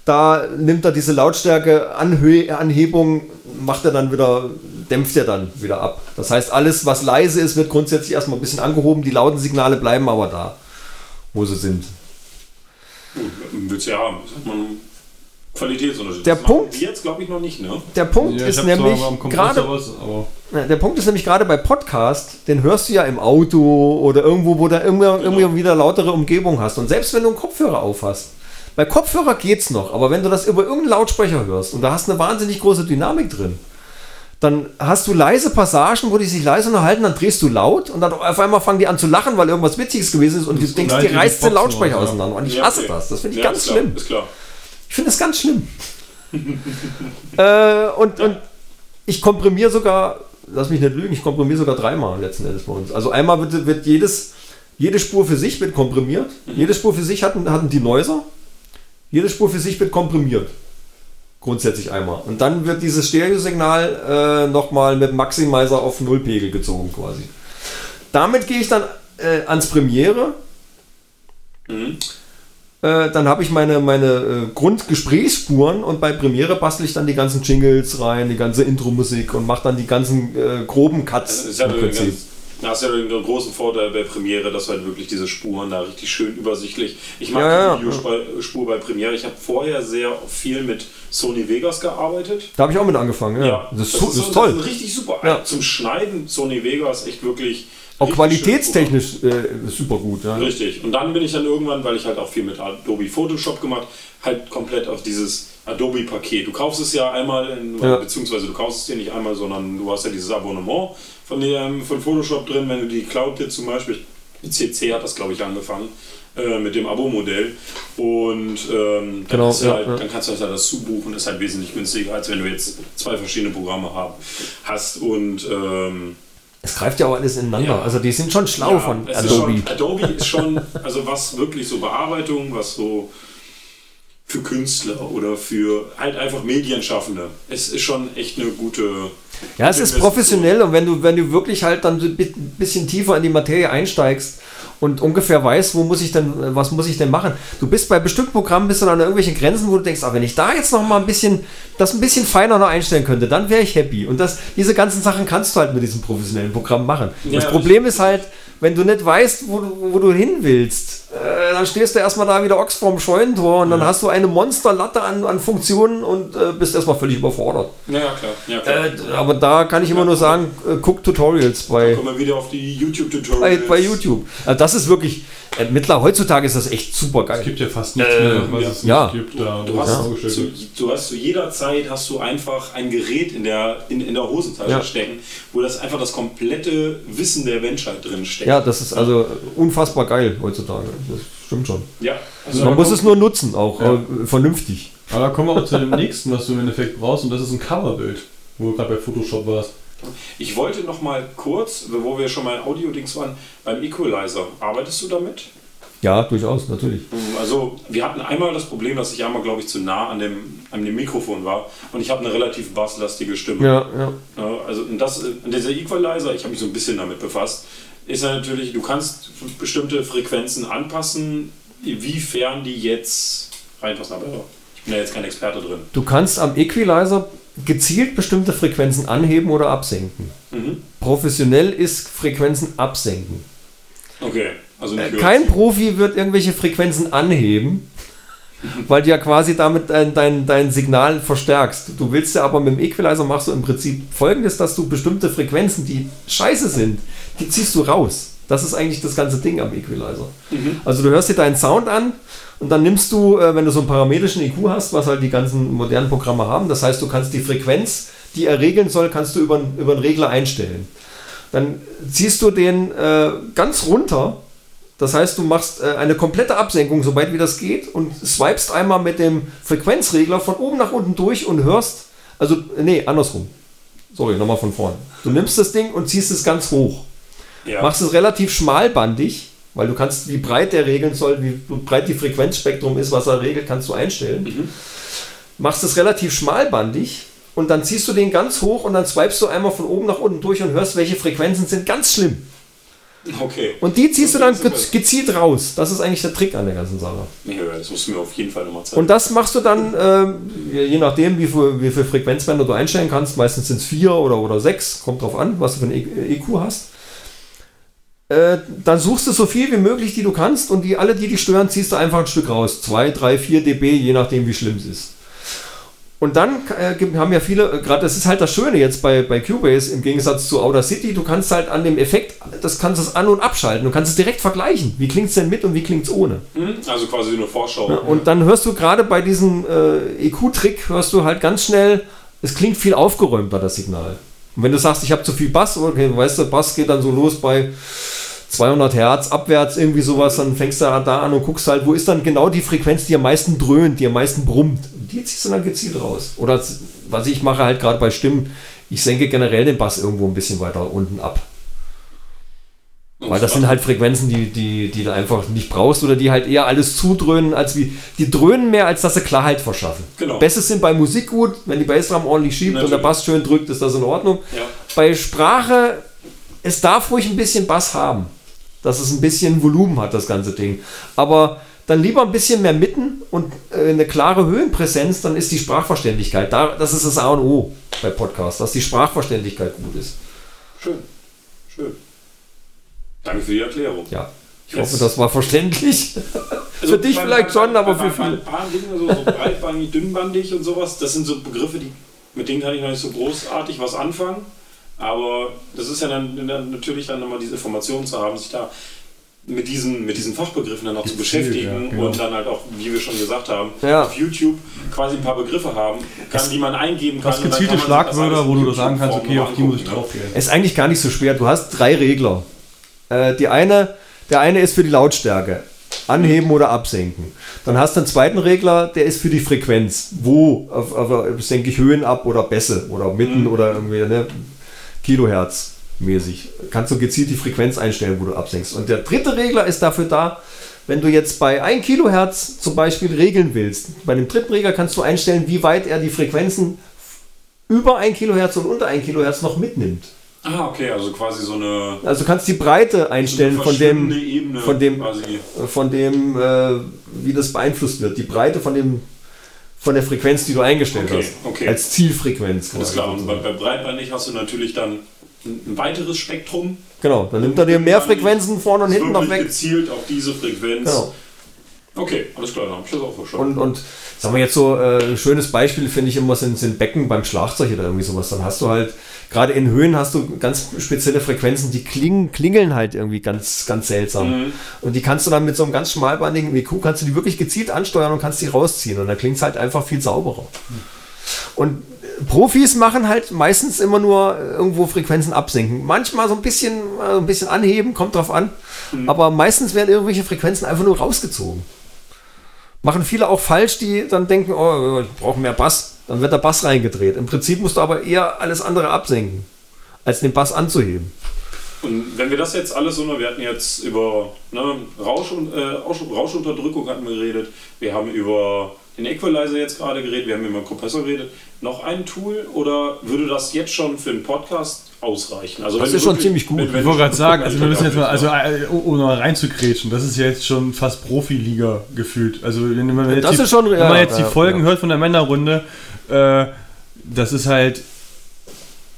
da nimmt er diese Lautstärke Anhö Anhebung, macht er dann wieder, dämpft er dann wieder ab. Das heißt, alles, was leise ist, wird grundsätzlich erstmal ein bisschen angehoben, die lauten Signale bleiben aber da, wo sie sind. Gut, willst du ja haben. Das hat man Qualitätsunterschied. Der das Punkt- jetzt, glaube ich, noch nicht, ne? Der Punkt Ja, ist nämlich gerade was, aber Ja, Der Punkt ist nämlich gerade bei Podcast, den hörst du ja im Auto oder irgendwo, wo du immer, Genau. immer wieder lautere Umgebung hast. Und selbst wenn du einen Kopfhörer auf hast, bei Kopfhörer geht's noch, aber wenn du das über irgendeinen Lautsprecher hörst und da hast eine wahnsinnig große Dynamik drin, dann hast du leise Passagen, wo die sich leise unterhalten, dann drehst du laut und dann auf einmal fangen die an zu lachen, weil irgendwas Witziges gewesen ist und du Das denkst, knallt dir die reißt den Lautsprecher auseinander. Und ich Ja, hasse okay. das. Das finde ich Ja, ganz ist klar, schlimm. Ist klar. Ich finde das ganz schlimm. <laughs> äh, und, und ich komprimiere sogar, lass mich nicht lügen, ich komprimiere sogar dreimal letzten Endes bei uns. Also einmal wird, wird jedes, jede Spur für sich wird komprimiert. Jede Spur für sich hat, hat einen Denoiser. Jede Spur für sich wird komprimiert. Grundsätzlich einmal. Und dann wird dieses Stereosignal äh, nochmal mit Maximizer auf Nullpegel gezogen quasi. Damit gehe ich dann äh, ans Premiere. Mhm. Äh, dann habe ich meine, meine äh, Grundgesprächsspuren und bei Premiere bastel ich dann die ganzen Jingles rein, die ganze Intro-Musik und mache dann die ganzen äh, groben Cuts. Das ist ja im Prinzip. da hast du ja einen großen Vorteil bei Premiere, dass halt wirklich diese Spuren da richtig schön übersichtlich. Ich mag Ja, ja, die Videospur bei Premiere. Ich habe vorher sehr viel mit Sony Vegas gearbeitet. Da habe ich auch mit angefangen, ja. das, ist, so- das ist toll. Das ist richtig super. Ja. Zum Schneiden Sony Vegas echt wirklich. Auch qualitätstechnisch äh, super gut. Ja. Richtig. Und dann bin ich dann irgendwann, weil ich halt auch viel mit Adobe Photoshop gemacht, halt komplett auf dieses Adobe-Paket. Du kaufst es ja einmal, in, Ja. beziehungsweise du kaufst es dir nicht einmal, sondern du hast ja dieses Abonnement von, dem, von Photoshop drin, wenn du die Cloud dir zum Beispiel, CC hat das glaube ich angefangen, äh, mit dem Abo-Modell. Und ähm, dann, Genau, ja, halt, ja. dann kannst du halt das zubuchen, ist halt wesentlich günstiger, als wenn du jetzt zwei verschiedene Programme hast. Und ähm, Es greift ja auch alles ineinander. Ja. Also die sind schon schlau ja, von es ist Adobe. Schon, Adobe ist schon, also was wirklich so Bearbeitung, was so für Künstler oder für halt einfach Medienschaffende. Es ist schon echt eine gute. Ja, es ist professionell und wenn du, wenn du wirklich halt dann ein bi- bisschen tiefer in die Materie einsteigst und ungefähr weißt, wo muss ich denn, äh, was muss ich denn machen. Du bist bei bestimmten Programmen bist du dann an irgendwelchen Grenzen, wo du denkst, ah, wenn ich da jetzt noch mal ein bisschen, das ein bisschen feiner noch einstellen könnte, dann wäre ich happy. Und das, diese ganzen Sachen kannst du halt mit diesem professionellen Programm machen. Ja, das Problem ist halt, wenn du nicht weißt, wo du, wo du hin willst, dann stehst du erstmal da wieder Ochs vorm Scheunentor und dann hast du eine Monsterlatte an, an Funktionen und äh, bist erstmal völlig überfordert. Ja, ja, klar. Ja, klar. Äh, aber da kann ich immer nur sagen, äh, guck Tutorials bei, Kommen wir wieder auf die bei, YouTube-Tutorials. bei YouTube. Also das ist wirklich, äh, mittlerweile heutzutage ist das echt super Es geil. gibt ja fast nichts Äh, mehr, was ja. es Ja. nicht gibt. Da, Du es hast, vorgestellt zu, du hast zu jeder Zeit hast du einfach ein Gerät in der, in, in der Hosentasche Ja. stecken, wo das einfach das komplette Wissen der Menschheit drin steckt. Ja, das ist also unfassbar geil heutzutage. Das stimmt schon. ja. Also Man muss es nur nutzen, auch Ja. äh, vernünftig. Aber da kommen wir auch zu dem <laughs> nächsten, was du im Endeffekt brauchst, und das ist ein Coverbild, wo du gerade bei Photoshop warst. Ich wollte noch mal kurz, wo wir schon mal Audio-Dings waren, beim Equalizer. Arbeitest du damit? Ja, durchaus, natürlich. Also, wir hatten einmal das Problem, dass ich einmal, glaube ich, zu nah an dem, an dem Mikrofon war und ich habe eine relativ basslastige Stimme. Ja, ja. Also, und das, dieser Equalizer, ich habe mich so ein bisschen damit befasst, ist ja natürlich, du kannst bestimmte Frequenzen anpassen, wiefern die jetzt reinpassen. Aber ich bin ja jetzt kein Experte drin. Du kannst am Equalizer gezielt bestimmte Frequenzen anheben oder absenken. Mhm. Professionell ist Frequenzen absenken. Okay, also Äh, Kein Profi wird irgendwelche Frequenzen anheben, weil du ja quasi damit dein, dein, dein Signal verstärkst. Du willst ja aber mit dem Equalizer machst du im Prinzip folgendes, dass du bestimmte Frequenzen, die scheiße sind, die ziehst du raus. Das ist eigentlich das ganze Ding am Equalizer. Also du hörst dir deinen Sound an und dann nimmst du, äh, wenn du so einen parametrischen IQ hast, was halt die ganzen modernen Programme haben, das heißt, du kannst die Frequenz, die er regeln soll, kannst du über, einen- über einen Regler einstellen. Dann ziehst du den äh, ganz runter. Das heißt, du machst äh, eine komplette Absenkung, so weit wie das geht, und swipest einmal mit dem Frequenzregler von oben nach unten durch und hörst. Also, nee, andersrum. Sorry, nochmal von vorne. Du nimmst das Ding und ziehst es ganz hoch. Ja. Machst es relativ schmalbandig, weil du kannst, wie breit der regeln soll, wie breit die Frequenzspektrum ist, was er regelt, kannst du einstellen. Machst es relativ schmalbandig und dann ziehst du den ganz hoch und dann swipest du einmal von oben nach unten durch und hörst, welche Frequenzen sind ganz schlimm. Okay. Und die ziehst du dann Okay, ge- super. gezielt raus. Das ist eigentlich der Trick an der ganzen Sache. Ja, das musst du mir auf jeden Fall nochmal zeigen. Und das machst du dann, ähm, je nachdem, wie viel, wie viel Frequenzbänder du einstellen kannst. Meistens sind es vier oder, oder sechs, kommt drauf an, was du für ein EQ hast. Äh, dann suchst du so viel wie möglich, die du kannst, und die alle, die dich stören, ziehst du einfach ein Stück raus. 2, 3, 4 dB, je nachdem, wie schlimm es ist. Und dann äh, haben ja viele, äh, gerade das ist halt das Schöne jetzt bei, bei Cubase im Gegensatz zu Outer City, du kannst halt an dem Effekt, das kannst du es an- und abschalten. Du kannst es direkt vergleichen. Wie klingt es denn mit und wie klingt es ohne? Hm? Also quasi eine Vorschau. Ja, und dann hörst du gerade bei diesem äh, EQ-Trick, hörst du halt ganz schnell, es klingt viel aufgeräumter, das Signal. Und wenn du sagst, ich habe zu viel Bass, okay, weißt du, Bass geht dann so los bei 200 Hertz abwärts, irgendwie sowas, dann fängst du da an und guckst halt, wo ist dann genau die Frequenz, die am meisten dröhnt, die am meisten brummt. Und die ziehst du dann gezielt raus. Oder was ich mache halt gerade bei Stimmen, ich senke generell den Bass irgendwo ein bisschen weiter unten ab. Weil das sind halt Frequenzen, die, die, die du einfach nicht brauchst oder die halt eher alles zudröhnen, als wie. Die dröhnen mehr, als dass sie Klarheit verschaffen. Genau. Bestes sind bei Musik gut, wenn die Bassdrum ordentlich schiebt und der Natürlich. Bass schön drückt, ist das in Ordnung. Ja. Bei Sprache, es darf ruhig ein bisschen Bass haben. Dass es ein bisschen Volumen hat, das ganze Ding. Aber dann lieber ein bisschen mehr Mitten und äh, eine klare Höhenpräsenz, dann ist die Sprachverständlichkeit. Da, das ist das A und O bei Podcasts, dass die Sprachverständlichkeit gut ist. Schön. Schön. Danke für die Erklärung. Ja. Ich hoffe, das war verständlich. Also <laughs> für dich bei- vielleicht bei- schon, aber bei- für viele. Ein paar Dingen, so, so breitbandig, dünnbandig und sowas, das sind so Begriffe, die, mit denen kann ich noch nicht so großartig was anfangen. Aber das ist ja dann, dann natürlich dann nochmal diese Information zu haben, sich da mit diesen, mit diesen Fachbegriffen dann auch zu beschäftigen ja, genau. und dann halt auch, wie wir schon gesagt haben, Ja. auf YouTube quasi ein paar Begriffe haben, kann, die man eingeben kann. Dann gezielte das Schlagwörter, wo du sagen kannst, okay, auf die muss ich drauf gehen. Es ist eigentlich gar nicht so schwer. Du hast drei Regler. Äh, die eine, der eine ist für die Lautstärke. Anheben oder absenken. Dann hast du einen zweiten Regler, der ist für die Frequenz. Wo auf, auf, senke ich Höhen ab oder Bässe oder Mitten oder irgendwie ne, Kilohertz mäßig. Kannst du gezielt die Frequenz einstellen, wo du absenkst. Und der dritte Regler ist dafür da, wenn du jetzt bei 1 Kilohertz zum Beispiel regeln willst. Bei dem dritten Regler kannst du einstellen, wie weit er die Frequenzen über 1 Kilohertz und unter 1 Kilohertz noch mitnimmt. Ah, okay, also quasi so eine, Also du kannst die Breite einstellen so von dem, Ebene von dem, quasi. von dem, äh, wie das beeinflusst wird. Die Breite von dem, von der Frequenz, die du eingestellt Okay, hast. okay. Als Zielfrequenz. Alles klar, und bei, bei breitbandig hast du natürlich dann ein weiteres Spektrum. Genau, dann nimmt er dir mehr Frequenzen vorne und hinten noch weg. gezielt auf diese Frequenz. Genau. Okay, alles klar, dann habe ich das auch verstanden. Und, und sagen wir jetzt so, äh, schönes Beispiel finde ich immer sind, sind Becken beim Schlagzeug oder irgendwie sowas. Dann hast du halt, gerade in Höhen hast du ganz spezielle Frequenzen, die klingen, klingeln halt irgendwie ganz, ganz seltsam. Mhm. Und die kannst du dann mit so einem ganz schmalbandigen EQ, kannst du die wirklich gezielt ansteuern und kannst die rausziehen. Und dann klingt es halt einfach viel sauberer. Und äh, Profis machen halt meistens immer nur äh, irgendwo Frequenzen absenken. Manchmal so ein bisschen, äh, ein bisschen anheben, kommt drauf an. Aber meistens werden irgendwelche Frequenzen einfach nur rausgezogen. Machen viele auch falsch, die dann denken, oh, ich brauche mehr Bass. Dann wird der Bass reingedreht. Im Prinzip musst du aber eher alles andere absenken, als den Bass anzuheben. Und wenn wir das jetzt alles so, ne, wir hatten jetzt über ne, Rausch und, äh, Rausch- Rauschunterdrückung hatten wir geredet, wir haben über den Equalizer jetzt gerade geredet, wir haben über den Kompressor geredet. Noch ein Tool oder würde das jetzt schon für einen Podcast ausreichen? Also Das wenn ist schon ziemlich gut. Ich wollte gerade sagen, also wir müssen jetzt mal, also äh, um mal reinzukretschen, das ist ja jetzt schon fast Profiliga gefühlt. Also wenn man jetzt, Das die, ist schon- wenn man jetzt ja, die Folgen ja. hört von der Männerrunde, äh, das ist halt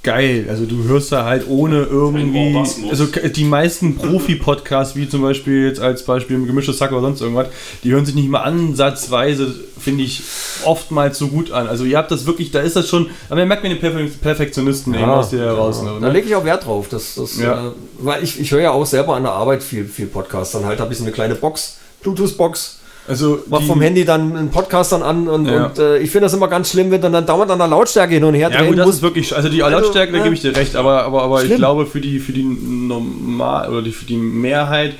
geil. Also du hörst da halt ohne irgendwie, also die meisten Profi-Podcasts, wie zum Beispiel jetzt als Beispiel gemischtes Sack oder sonst irgendwas, die hören sich nicht mal ansatzweise, finde ich, oftmals so gut an. Also ihr habt das wirklich, da ist das schon, aber man merkt mir den Perfe Perfektionisten eben aus dir heraus. Ne? Da lege ich auch Wert drauf. Das, das, Ja. äh, weil ich, ich höre ja auch selber an der Arbeit viel, viel Podcast. Dann halt habe ich so eine kleine Box, Bluetooth-Box, Also mach vom Handy dann einen Podcast dann an und, Ja. und äh, ich finde das immer ganz schlimm, wenn dann, dann dauernd an der Lautstärke hin und her Ja gut, das muss. ist wirklich, also die Also, Lautstärke, da ja. gebe ich dir recht, aber, aber, aber ich glaube für die, für die normal oder die, für die Mehrheit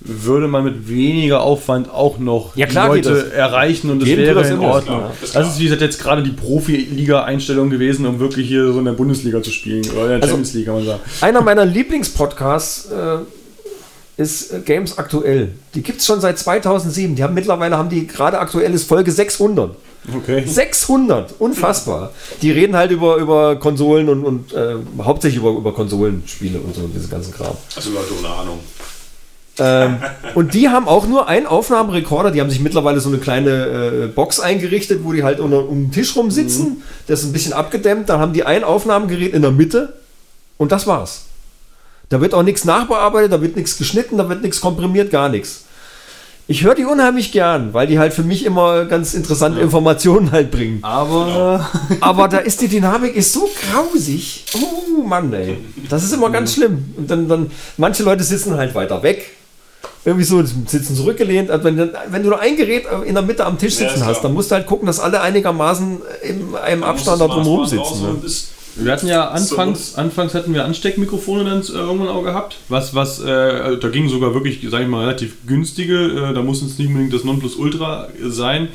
würde man mit weniger Aufwand auch noch Ja, klar Leute das. erreichen und das Jedem tut wäre das in Ordnung. Das klar. ist wie gesagt jetzt gerade die Profi-Liga-Einstellung gewesen, um wirklich hier so in der Bundesliga zu spielen oder in der Also- Champions League, kann man sagen. Einer meiner Lieblingspodcasts äh, ist äh, Games Aktuell. Die gibt es schon seit 2007. Die haben mittlerweile haben die gerade aktuell ist Folge 600. Okay. 600, unfassbar. Die reden halt über, über Konsolen und, und äh, hauptsächlich über, über Konsolenspiele und so diese ganzen Kram. Also Leute ohne Ahnung. Ähm, und die haben auch nur einen Aufnahmerekorder. Die haben sich mittlerweile so eine kleine äh, Box eingerichtet, wo die halt unter, um den Tisch rum sitzen. Das ist ein bisschen abgedämmt. Dann haben die ein Aufnahmegerät in der Mitte und das war's. Da wird auch nichts nachbearbeitet, da wird nichts geschnitten, da wird nichts komprimiert, gar nichts. Ich höre die unheimlich gern, weil die halt für mich immer ganz interessante Informationen halt bringen. Aber Aber da ist die Dynamik ist so grausig. Oh Mann, ey. Das ist immer ganz schlimm. Und dann, dann manche Leute sitzen halt weiter weg. Irgendwie so sitzen zurückgelehnt. Also wenn, wenn du nur ein Gerät in der Mitte am Tisch Ja, sitzen ist hast, dann musst du halt gucken, dass alle einigermaßen in einem Abstand da drumherum sitzen. Ne? Wir hatten ja anfangs, anfangs hatten wir Ansteckmikrofone dann äh, irgendwann auch gehabt. Was, was, äh, da ging sogar wirklich, sag ich mal, relativ günstige. Äh, da muss es nicht unbedingt das Nonplusultra sein.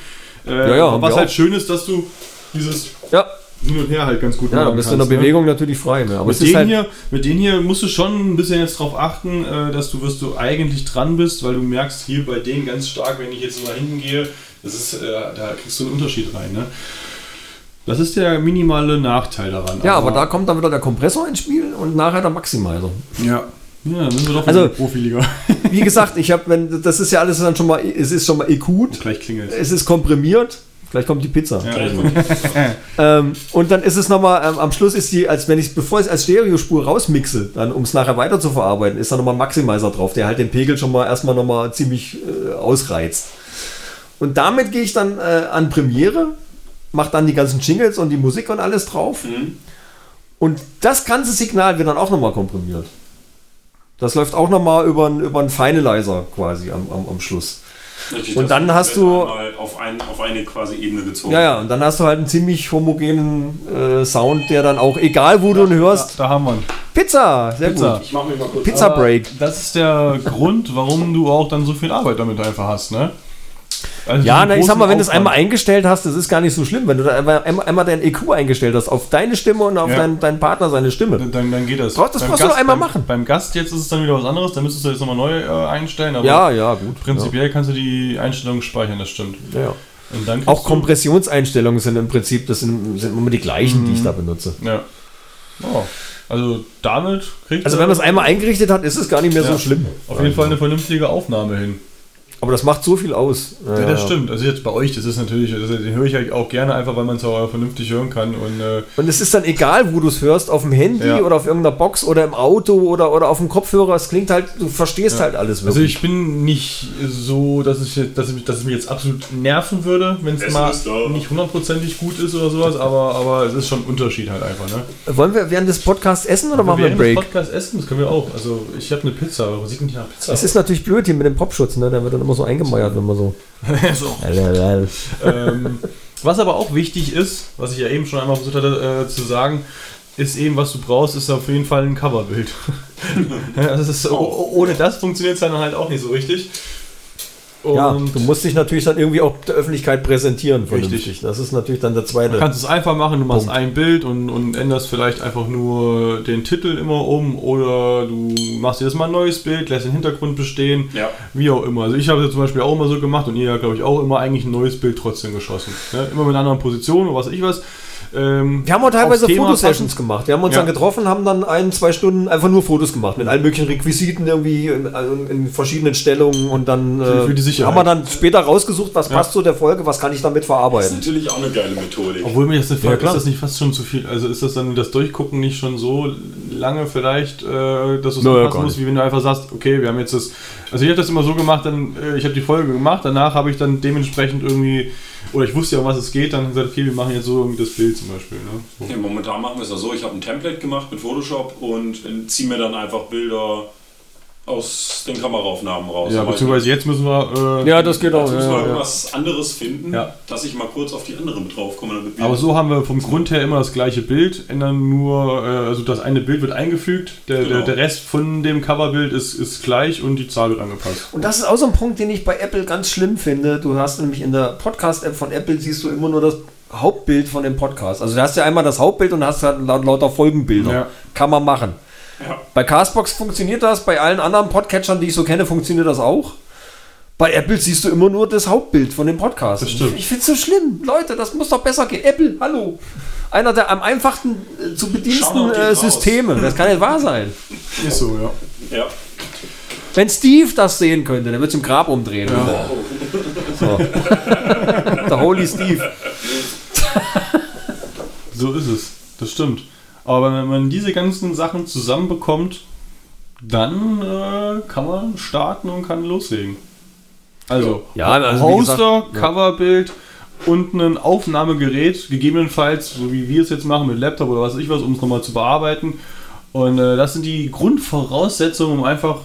Äh, Ja, ja, was halt auch. schön ist, dass du dieses Ja, hin und her halt ganz gut Ja, da bist du in der ne? Bewegung natürlich frei. Ne? Aber Mit es ist denen, halt, hier, mit denen hier musst du schon ein bisschen jetzt drauf achten, äh, dass du, wirst du eigentlich dran bist, weil du merkst hier bei denen ganz stark, wenn ich jetzt mal hinten gehe, das ist, äh, da kriegst du einen Unterschied rein. Ne? Das ist der minimale Nachteil daran. ja, aber da kommt dann wieder der Kompressor ins Spiel und nachher der Maximizer. Ja. Ja, dann sind wir doch Also- Profiliga. Wie gesagt, ich habe, wenn das ist ja alles dann schon mal, es ist schon mal EQ'd, Gleich klingelt es ist komprimiert, gleich kommt die Pizza. Ja. Gleich mal. <laughs> Ähm, und dann ist es nochmal, ähm, am Schluss ist die, als wenn ich bevor ich es als Stereospur rausmixe, dann um es nachher weiter zu verarbeiten, ist da nochmal ein Maximizer drauf, der halt den Pegel schon mal erstmal nochmal ziemlich äh, ausreizt. Und damit gehe ich dann äh, an Premiere, mache dann die ganzen Jingles und die Musik und alles drauf. Mhm. Und das ganze Signal wird dann auch nochmal komprimiert. Das läuft auch nochmal über einen über einen Finalizer quasi am, am, am Schluss. Natürlich, Und dann hast du- auf, ein, auf eine quasi Ebene gezogen. Ja, ja, und dann hast du halt einen ziemlich homogenen äh, Sound, der dann auch, egal wo du ihn hörst, Da haben wir ihn. Pizza, sehr Pizza. gut. Ich mach mich mal kurz. Pizza Break. Das ist der Grund, warum du auch dann so viel Arbeit damit einfach hast, ne? Also Ja, na, ich sag mal, wenn du es einmal eingestellt hast, das ist gar nicht so schlimm. Wenn du da einmal, einmal, dein EQ eingestellt hast, auf deine Stimme und auf Ja. deinen, deinen Partner seine Stimme. Dann, dann geht das. Brauchst- das Beim brauchst du Gast- einmal beim, machen. Beim Gast jetzt ist es dann wieder was anderes, da müsstest du jetzt nochmal neu äh, einstellen, Ja, ja, gut. prinzipiell kannst du die Einstellungen speichern, das stimmt. Ja. Ja. Dann Auch du- Kompressionseinstellungen sind im Prinzip, das sind, sind immer die gleichen, die ich da benutze. Ja. Oh. Also damit kriegt Also wenn man es einmal eingerichtet hat, ist es gar nicht mehr so Ja. schlimm. auf jeden Fall eine vernünftige Aufnahme hin. Aber das macht so viel aus. Ja, das stimmt. Also jetzt bei euch, das ist natürlich, das, den höre ich halt auch gerne einfach, weil man es auch vernünftig hören kann. Und äh, Und es ist dann egal, wo du es hörst, auf dem Handy Ja. oder auf irgendeiner Box oder im Auto oder, oder auf dem Kopfhörer. Es klingt halt, du verstehst halt alles also wirklich. ich bin nicht so, dass, ich, jetzt- dass, ich, dass es mich jetzt absolut nerven würde, wenn es mal da. nicht hundertprozentig gut ist oder sowas, aber, aber es ist schon ein Unterschied halt einfach. Ne? Wollen wir während des Podcasts essen oder machen wir einen während Break? des Podcasts essen, das können wir auch. Also ich habe eine Pizza, aber sieht nicht nach Pizza Es ist natürlich blöd hier mit dem Popschutz, ne? Der wird dann immer so eingemeiert, wenn man so. <laughs> so. ähm, was aber auch wichtig ist, was ich ja eben schon einmal versucht hatte äh, zu sagen, ist eben, was du brauchst, ist auf jeden Fall ein Coverbild. <laughs> <laughs> das ist, oh, ohne das funktioniert es dann halt auch nicht so richtig. Und Ja, du musst dich natürlich dann irgendwie auch der Öffentlichkeit präsentieren, vernünftig. Richtig. Das ist natürlich dann der Du zweite. kannst es einfach machen, du machst Punkt. ein Bild und, und änderst vielleicht einfach nur den Titel immer um oder du machst dir das mal ein neues Bild, lässt den Hintergrund bestehen, Ja. wie auch immer. Also ich habe das zum Beispiel auch immer so gemacht und ihr habt, glaube ich, auch immer eigentlich ein neues Bild trotzdem geschossen. Ne? Immer mit einer anderen Position oder was weiß ich was. Ähm, Wir haben auch teilweise Fotosessions gemacht. Wir haben uns Ja. dann getroffen, haben dann ein, zwei Stunden einfach nur Fotos gemacht mit allen möglichen Requisiten irgendwie in, in, verschiedenen Stellungen und dann Für- für die äh, haben wir dann später rausgesucht, was passt zu der Folge, was kann ich damit Das ist verarbeiten. natürlich auch eine geile Methodik. Obwohl mir das nicht Ja, ist klar. das nicht fast schon zu viel. Also ist das dann das Durchgucken nicht schon so lange vielleicht, äh, dass du es Naja, anpassen musst, wie wenn du einfach sagst, okay, wir haben jetzt das. Also ich habe das immer so gemacht, dann äh, ich habe die Folge gemacht, danach habe ich dann dementsprechend irgendwie oder ich wusste ja, um was es geht, dann gesagt, okay, wir machen jetzt so irgendwie das Bild zum Beispiel. Ne? So. Ja, momentan machen wir es ja so, ich habe ein Template gemacht mit Photoshop und ziehe mir dann einfach Bilder aus den Kameraaufnahmen raus. Ja, Aber beziehungsweise jetzt müssen wir. Äh, Ja, das geht auch. Dazu müssen wir Ja, ja. irgendwas anderes finden, Ja. dass ich mal kurz auf die andere mit draufkomme. Aber so haben wir vom Grund her immer das gleiche Bild, ändern nur, äh, also das eine Bild wird eingefügt, der, Genau. der, der Rest von dem Coverbild ist, ist gleich und die Zahl wird angepasst. Und das ist auch so ein Punkt, den ich bei Apple ganz schlimm finde. Du hast nämlich in der Podcast-App von Apple siehst du immer nur das Hauptbild von dem Podcast. Also du hast ja einmal das Hauptbild und hast halt laut- lauter Folgenbilder. Ja. Kann man machen. Ja. Bei Castbox funktioniert das, bei allen anderen Podcatchern, die ich so kenne, funktioniert das auch. Bei Apple siehst du immer nur das Hauptbild von dem Podcast. Das stimmt. Ich, ich finde es so schlimm. Leute, das muss doch besser gehen. Apple, hallo. Einer der am einfachsten äh, zu bediensten äh, raus. Systeme. Das kann nicht wahr sein. Ist so, ja. Ja. Wenn Steve das sehen könnte, der wird im Grab umdrehen. So. <laughs> der Holy Steve. So ist es. Das stimmt. Aber wenn man diese ganzen Sachen zusammenbekommt, dann äh, kann man starten und kann loslegen. Also, Ja, also gesagt, ja. Coverbild und ein Aufnahmegerät, gegebenenfalls, so wie wir es jetzt machen mit Laptop oder was weiß ich was, um es nochmal zu bearbeiten. Und äh, das sind die Grundvoraussetzungen, um einfach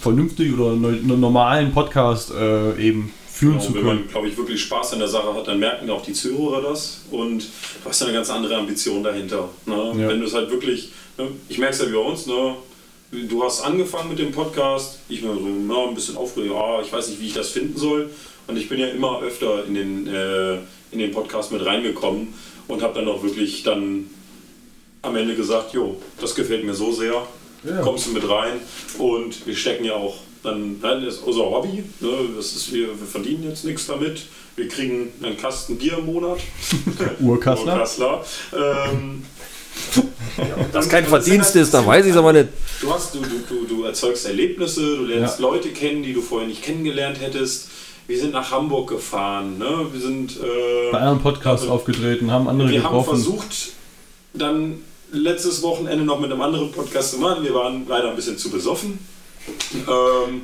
vernünftig oder einen normalen Podcast äh, eben führen Genau, zu wenn können. man, glaube ich, wirklich Spaß an der Sache hat, dann merken auch die Zuhörer das und du hast ja eine ganz andere Ambition dahinter. Ne? Ja. Wenn du es halt wirklich, ne? ich merke es ja wie bei uns, ne? du hast angefangen mit dem Podcast, ich bin so ja, ein bisschen aufgeregt, ja, ich weiß nicht, wie ich das finden soll und ich bin ja immer öfter in den, äh, in den Podcast mit reingekommen und habe dann auch wirklich dann am Ende gesagt, jo, das gefällt mir so sehr, Ja. kommst du mit rein und wir stecken ja auch dann, das ist unser Hobby, ne? das ist, wir, wir verdienen jetzt nichts damit, wir kriegen einen Kasten Bier im Monat. <laughs> Urkassler. Urkassler. Ähm, Das kein Verdienst halt ist, dann weiß ich es aber nicht. Du, hast, du, du, du, erzeugst Erlebnisse, du lernst Ja. Leute kennen, die du vorher nicht kennengelernt hättest. Wir sind nach Hamburg gefahren, ne? wir sind äh, Bei anderen Podcasts aufgetreten, haben andere wir haben getroffen. versucht, dann letztes Wochenende noch mit einem anderen Podcast zu machen. Wir waren leider ein bisschen zu besoffen. Ähm,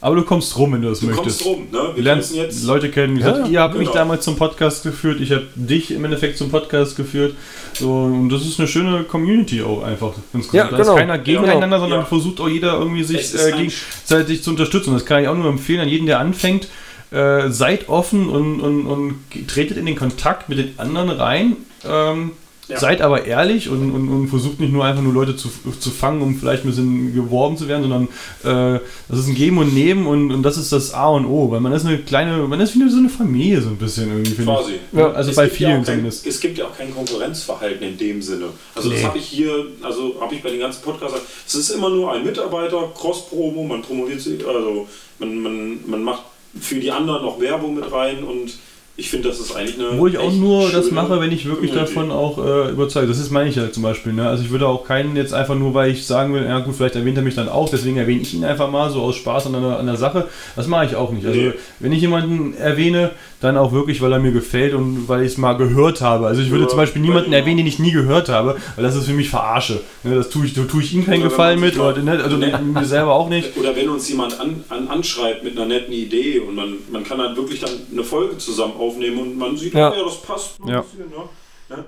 Aber du kommst rum, wenn du das du möchtest. kommst rum, ne? Du Wir lernst jetzt. Leute kennen. Wie Ja, gesagt, ihr habt mich genau. damals zum Podcast geführt, ich habe dich im Endeffekt zum Podcast geführt. So, und das ist eine schöne Community auch einfach. Ja, da genau. ist keiner gegeneinander, sondern Ja. versucht auch jeder irgendwie sich äh, gegenseitig zu unterstützen. Das kann ich auch nur empfehlen an jeden, der anfängt. Äh, seid offen und, und, und tretet in den Kontakt mit den anderen rein. Ähm, Ja. Seid aber ehrlich und, und, und versucht nicht nur einfach nur Leute zu, zu fangen, um vielleicht ein bisschen geworben zu werden, sondern äh, das ist ein Geben und Nehmen und, und das ist das A und O, weil man ist eine kleine, man ist wie so eine Familie so ein bisschen irgendwie, Quasi. Ja, also Es bei ja vielen kein, zumindest. Es gibt ja auch kein Konkurrenzverhalten in dem Sinne. Also Nee. das habe ich hier, also habe ich bei den ganzen Podcasts. Es ist immer nur ein Mitarbeiter, Cross-Promo, man promoviert sich, also man, man, man macht für die anderen noch Werbung mit rein und ich finde, das ist eigentlich eine. Wo ich auch nur das mache, wenn ich wirklich davon auch äh, überzeugt. Das ist meine ich ja zum Beispiel. Ne? Also ich würde auch keinen jetzt einfach nur, weil ich sagen will, ja gut, vielleicht erwähnt er mich dann auch, deswegen erwähne ich ihn einfach mal so aus Spaß an der, an der Sache. Das mache ich auch nicht. Also Nee. wenn ich jemanden erwähne, dann auch wirklich, weil er mir gefällt und weil ich es mal gehört habe. Also ich würde Ja, zum Beispiel bei niemanden erwähnen, den ich nie gehört habe, weil das ist für mich verarsche. Ne? Das tue ich, da tue ich ihm keinen Gefallen mit, oder, ne? also Nee. mir selber auch nicht. Oder wenn uns jemand an, an, anschreibt mit einer netten Idee und man, man kann dann wirklich dann eine Folge zusammen aufnehmen und man sieht, Ja. ja, das passt. Ja. bisschen, ne? Ne?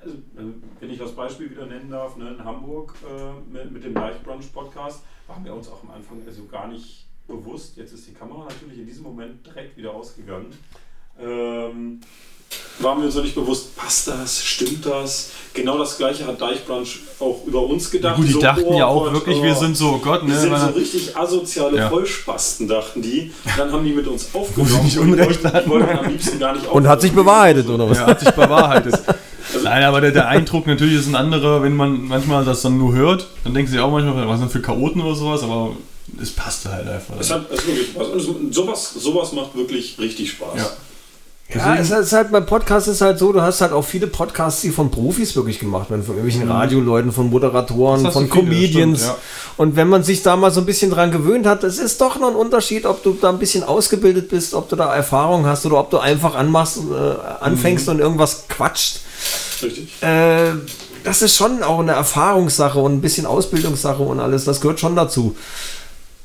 Also, wenn ich das Beispiel wieder nennen darf, ne, in Hamburg äh, mit, mit dem Live-Brunch Podcast, waren wir uns auch am Anfang also gar nicht bewusst. Jetzt ist die Kamera natürlich in diesem Moment direkt wieder ausgegangen. Ähm, waren wir uns noch nicht bewusst, passt das, stimmt das? Genau das gleiche hat Deichbrunch auch über uns gedacht. Gut, die So, dachten oh ja auch Gott, wirklich, oh. wir sind so, oh Gott, Wir ne? sind so richtig asoziale Ja. Vollspasten, dachten die. Dann haben die mit uns aufgenommen. nicht und die Unrecht wollten, die wollten am liebsten gar nicht <laughs> Und hat sich bewahrheitet, oder was? Ja, hat sich bewahrheitet. <laughs> Nein, aber der, der Eindruck natürlich ist ein anderer, wenn man manchmal das dann nur hört, dann denken sie auch manchmal, was sind für Chaoten oder sowas, aber es passte halt einfach. Es hat es wirklich Spaß. Und es- sowas, sowas macht wirklich richtig Spaß. Ja. Ja, es ist halt beim Podcast ist halt so, du hast halt auch viele Podcasts, die von Profis wirklich gemacht werden, von irgendwelchen Radioleuten, von Moderatoren, von viele, Comedians. stimmt, ja. Und wenn man sich da mal so ein bisschen dran gewöhnt hat, es ist doch noch ein Unterschied, ob du da ein bisschen ausgebildet bist, ob du da Erfahrung hast oder ob du einfach anmachst, äh, anfängst und irgendwas quatscht. Richtig. Äh, das ist schon auch eine Erfahrungssache und ein bisschen Ausbildungssache und alles. Das gehört schon dazu.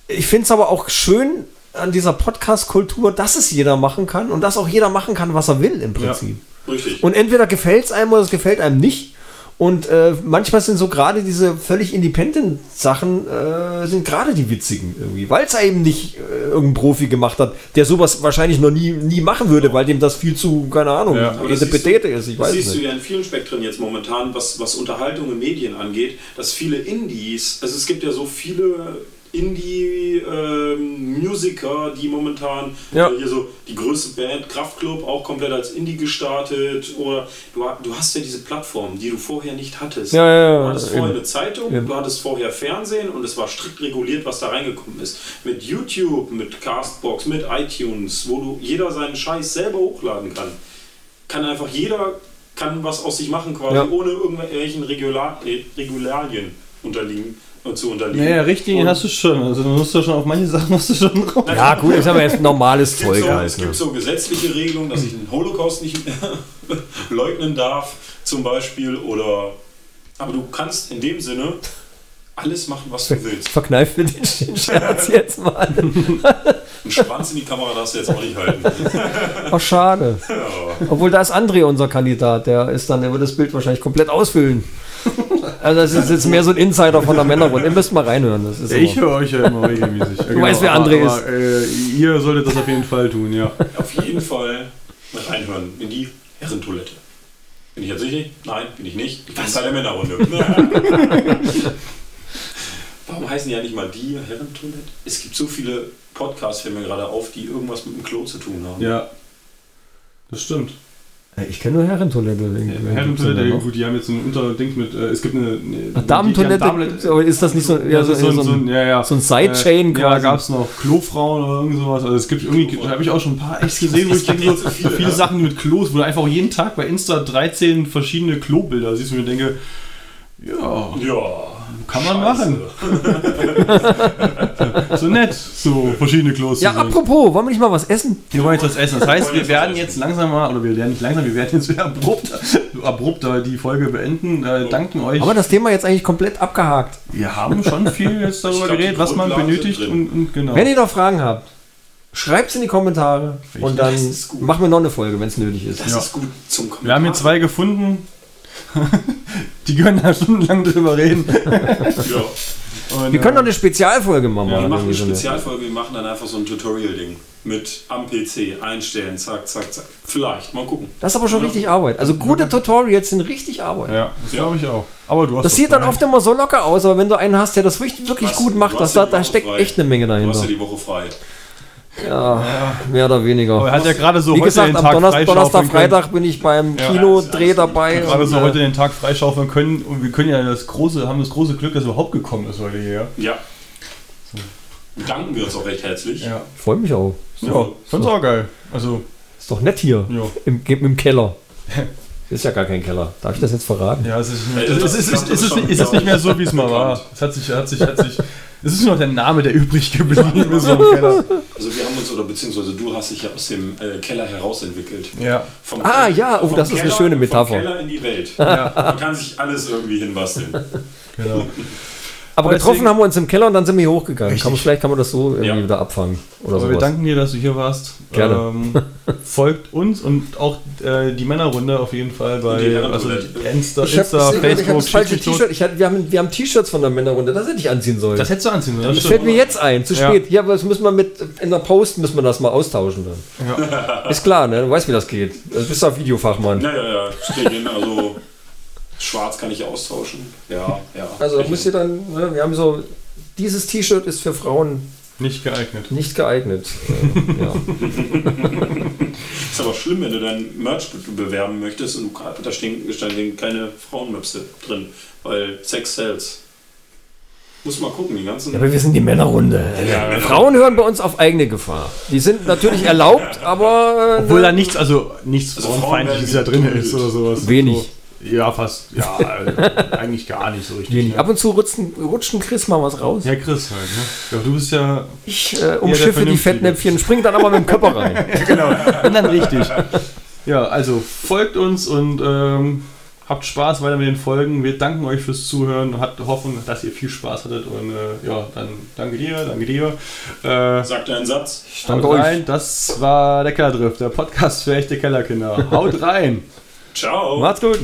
Ich finde es aber auch schön an dieser Podcast-Kultur, dass es jeder machen kann und dass auch jeder machen kann, was er will im Prinzip. Richtig. Und entweder gefällt es einem oder es gefällt einem nicht. Und äh, manchmal sind so gerade diese völlig independent Sachen, äh, sind gerade die witzigen irgendwie, weil es eben nicht äh, irgendein Profi gemacht hat, der sowas wahrscheinlich noch nie, nie machen würde, weil dem das viel zu, keine Ahnung, Ja. Petete ist, ich das weiß siehst es du nicht. ja in vielen Spektren jetzt momentan, was, was Unterhaltung in Medien angeht, dass viele Indies, also es gibt ja so viele Indie-Musiker, die momentan Ja. äh, hier so die größte Band, Kraftklub, auch komplett als Indie gestartet. Oder du, du hast ja diese Plattform, die du vorher nicht hattest. Ja, ja, ja, Du hattest vorher eine Zeitung, du hattest vorher Fernsehen und es war strikt reguliert, was da reingekommen ist. Mit YouTube, mit Castbox, mit iTunes, wo du jeder seinen Scheiß selber hochladen kann. Kann einfach jeder kann was aus sich machen quasi, ohne irgendwelchen Regular Regularien unterliegen zu unterliegen. Naja, richtig Und hast du schon. Also du musst ja schon auf manche Sachen musst du schon drauf. Ja, gut, ich habe jetzt <laughs> normales es gibt, Zeug so, halt. es Ne? gibt so gesetzliche Regelungen, dass ich den Holocaust nicht mehr <laughs> leugnen darf, zum Beispiel, oder aber du kannst in dem Sinne alles machen, was du willst. Verkneif mir den <laughs> Scherz jetzt mal. Einen Schwanz in die Kamera darfst du jetzt auch nicht halten. Ach, schade. Obwohl da ist André unser Kandidat, der ist dann, der wird das Bild wahrscheinlich komplett ausfüllen. Also das ist jetzt mehr so ein Insider von der <laughs> Männerrunde. Ihr müsst mal reinhören. Das ist Ich höre euch ja immer regelmäßig. <laughs> Du weißt, wer André ist. Äh, ihr solltet das auf jeden Fall tun, ja. Auf jeden Fall mal reinhören in die Herrentoilette. Bin ich jetzt richtig? Nein, bin ich nicht. Ich bin Teil der Männerrunde. <laughs> Warum heißen die ja nicht mal die Herrentoilette? Es gibt so viele Podcasts, fällt mir gerade auf, die irgendwas mit dem Klo zu tun haben. Ja. Das stimmt. Ich kenne nur Herrentoilette. Herrentoilette, ja, gut, die haben jetzt so ein Unterding mit, äh, es gibt eine... eine Ach, Damentoilette, aber ist das nicht so, ja, Ja, so, so, so, so, ein, ja, ja. so ein Sidechain äh, Ja, quasi? gab es noch Klofrauen oder irgend sowas. Also es gibt irgendwie, da habe ich auch schon ein paar echt gesehen, wo ich denke, so, so viele Sachen mit Klos, wo du einfach jeden Tag bei Insta 13 verschiedene Klobilder siehst und mir denke, ja, Ja. Kann man Scheiße. machen. <laughs> So nett, so verschiedene Klos. ja, apropos, wollen wir nicht mal was essen? Wir wollen jetzt was essen. Das heißt, wir werden jetzt langsam mal, oder wir werden nicht langsam, wir werden jetzt wieder abrupt, abrupt äh, die Folge beenden. Äh, danken euch. Haben wir das Thema jetzt eigentlich komplett abgehakt? wir haben schon viel <laughs> jetzt darüber glaub, geredet, was man benötigt und, und genau. Wenn ihr noch Fragen habt, schreibt es in die Kommentare und dann machen wir noch eine Folge, wenn es nötig ist. Das Ja. ist gut zum Kommentar. Wir haben hier zwei gefunden. <laughs> die können da stundenlang drüber reden. <laughs> Ja. Und, Wir können noch äh, eine Spezialfolge machen. Wir machen eine Spezialfolge, wir machen dann einfach so ein Tutorial-Ding. Mit am PC einstellen, zack, zack, zack. Vielleicht, mal gucken. Das ist aber schon richtig Arbeit. Also gute Tutorials sind richtig Arbeit. Ja, das glaube ich auch. Aber du hast Das doch sieht dann oft immer so locker aus, aber wenn du einen hast, der das wirklich, wirklich hast- gut macht, das, ja da, da steckt frei. echt eine Menge Du hast ja dahinter. die Woche frei. Ja, mehr oder Aber er weniger. hat ja gerade so Wie heute gesagt, den am Tag Donnerstag, Donnerstag freischaufeln können. Freitag bin ich beim Ja. Kinodreh dabei. Gerade so und, äh, heute den Tag freischaufeln können und wir können ja das große, haben das große Glück, dass er überhaupt gekommen ist heute hier. Ja. Danken wir uns auch recht herzlich. Ja, Ich freue mich auch. ja fand's auch geil. Also, Ist doch nett hier ja. im, im Keller. <laughs> Ist ja gar kein Keller. Darf ich das jetzt verraten? Ja, es ist, Ey, es ist, ist, ist nicht mehr so, wie es mal war. Es hat sich, hat sich, hat sich, es ist nur noch der Name, der übrig geblieben ist. Keller. Also wir haben uns, oder beziehungsweise du hast dich ja aus dem äh, Keller herausentwickelt. Ja, Vom Ah, Keller- ja, oh, das ist eine schöne Metapher. Vom Keller in die Welt. ja, Man kann sich alles irgendwie hinbasteln. genau. Aber getroffen haben wir uns im Keller und dann sind wir hier hochgegangen. Kann man, vielleicht kann man das so irgendwie Ja. wieder abfangen. Oder Aber wir sowas. danken dir, dass du hier warst. Gerne. Ähm, <laughs> folgt uns und auch äh, die Männerrunde auf jeden Fall bei also. Insta, Ich habe Insta ich hab Facebook, das falsche. T-Shirt. Ich hatte- Wir haben, wir haben T-Shirts von der Männerrunde. Das hätte ich anziehen sollen. Das hättest du anziehen sollen. Das fällt mir jetzt ein. Zu Ja. spät. Ja, aber das müssen wir mit in der Post müssen wir das mal austauschen dann. Ist klar, ne? Du weißt, wie das geht. Du bist ja Videofachmann. Ja, ja, ja. Steht also schwarz kann ich austauschen. Ja, ja. Also müsst ihr dann, ne, wir haben so, dieses T-Shirt ist für Frauen Nicht geeignet. nicht geeignet. Äh, <laughs> ja. Ist aber schlimm, wenn du dein Merch be- bewerben möchtest und du, da stehen, da stehen keine Frauenmöpse drin, weil Sex sells. Muss mal gucken, die ganzen. Ja, aber wir sind die Männerrunde. Ja, ja. Frauen hören bei uns auf eigene Gefahr. Die sind natürlich erlaubt, aber äh, Obwohl da nichts, also nichts Also Frauenfeindliches werden drin ist oder sowas. Wenig. Ja, fast. Ja, äh, eigentlich gar nicht so richtig. wenig. ne? Ab und zu rutschen, rutschen Chris mal was raus. Ja, Chris halt. Ne? Ja, du bist ja. Ich äh, umschiffe die. Fettnäpfchen, spring dann aber mit dem Körper rein. <laughs> genau. Und dann richtig. Ja, also folgt uns und ähm, habt Spaß weiter mit den Folgen. Wir danken euch fürs Zuhören. Habt Hoffnung, dass ihr viel Spaß hattet. Und äh, ja, dann danke dir, danke dir. Äh, Sagt einen Satz? Danke haut euch. rein. Das war der Kellerdrift, der Podcast für echte Kellerkinder. Haut rein! Ciao. Macht's gut.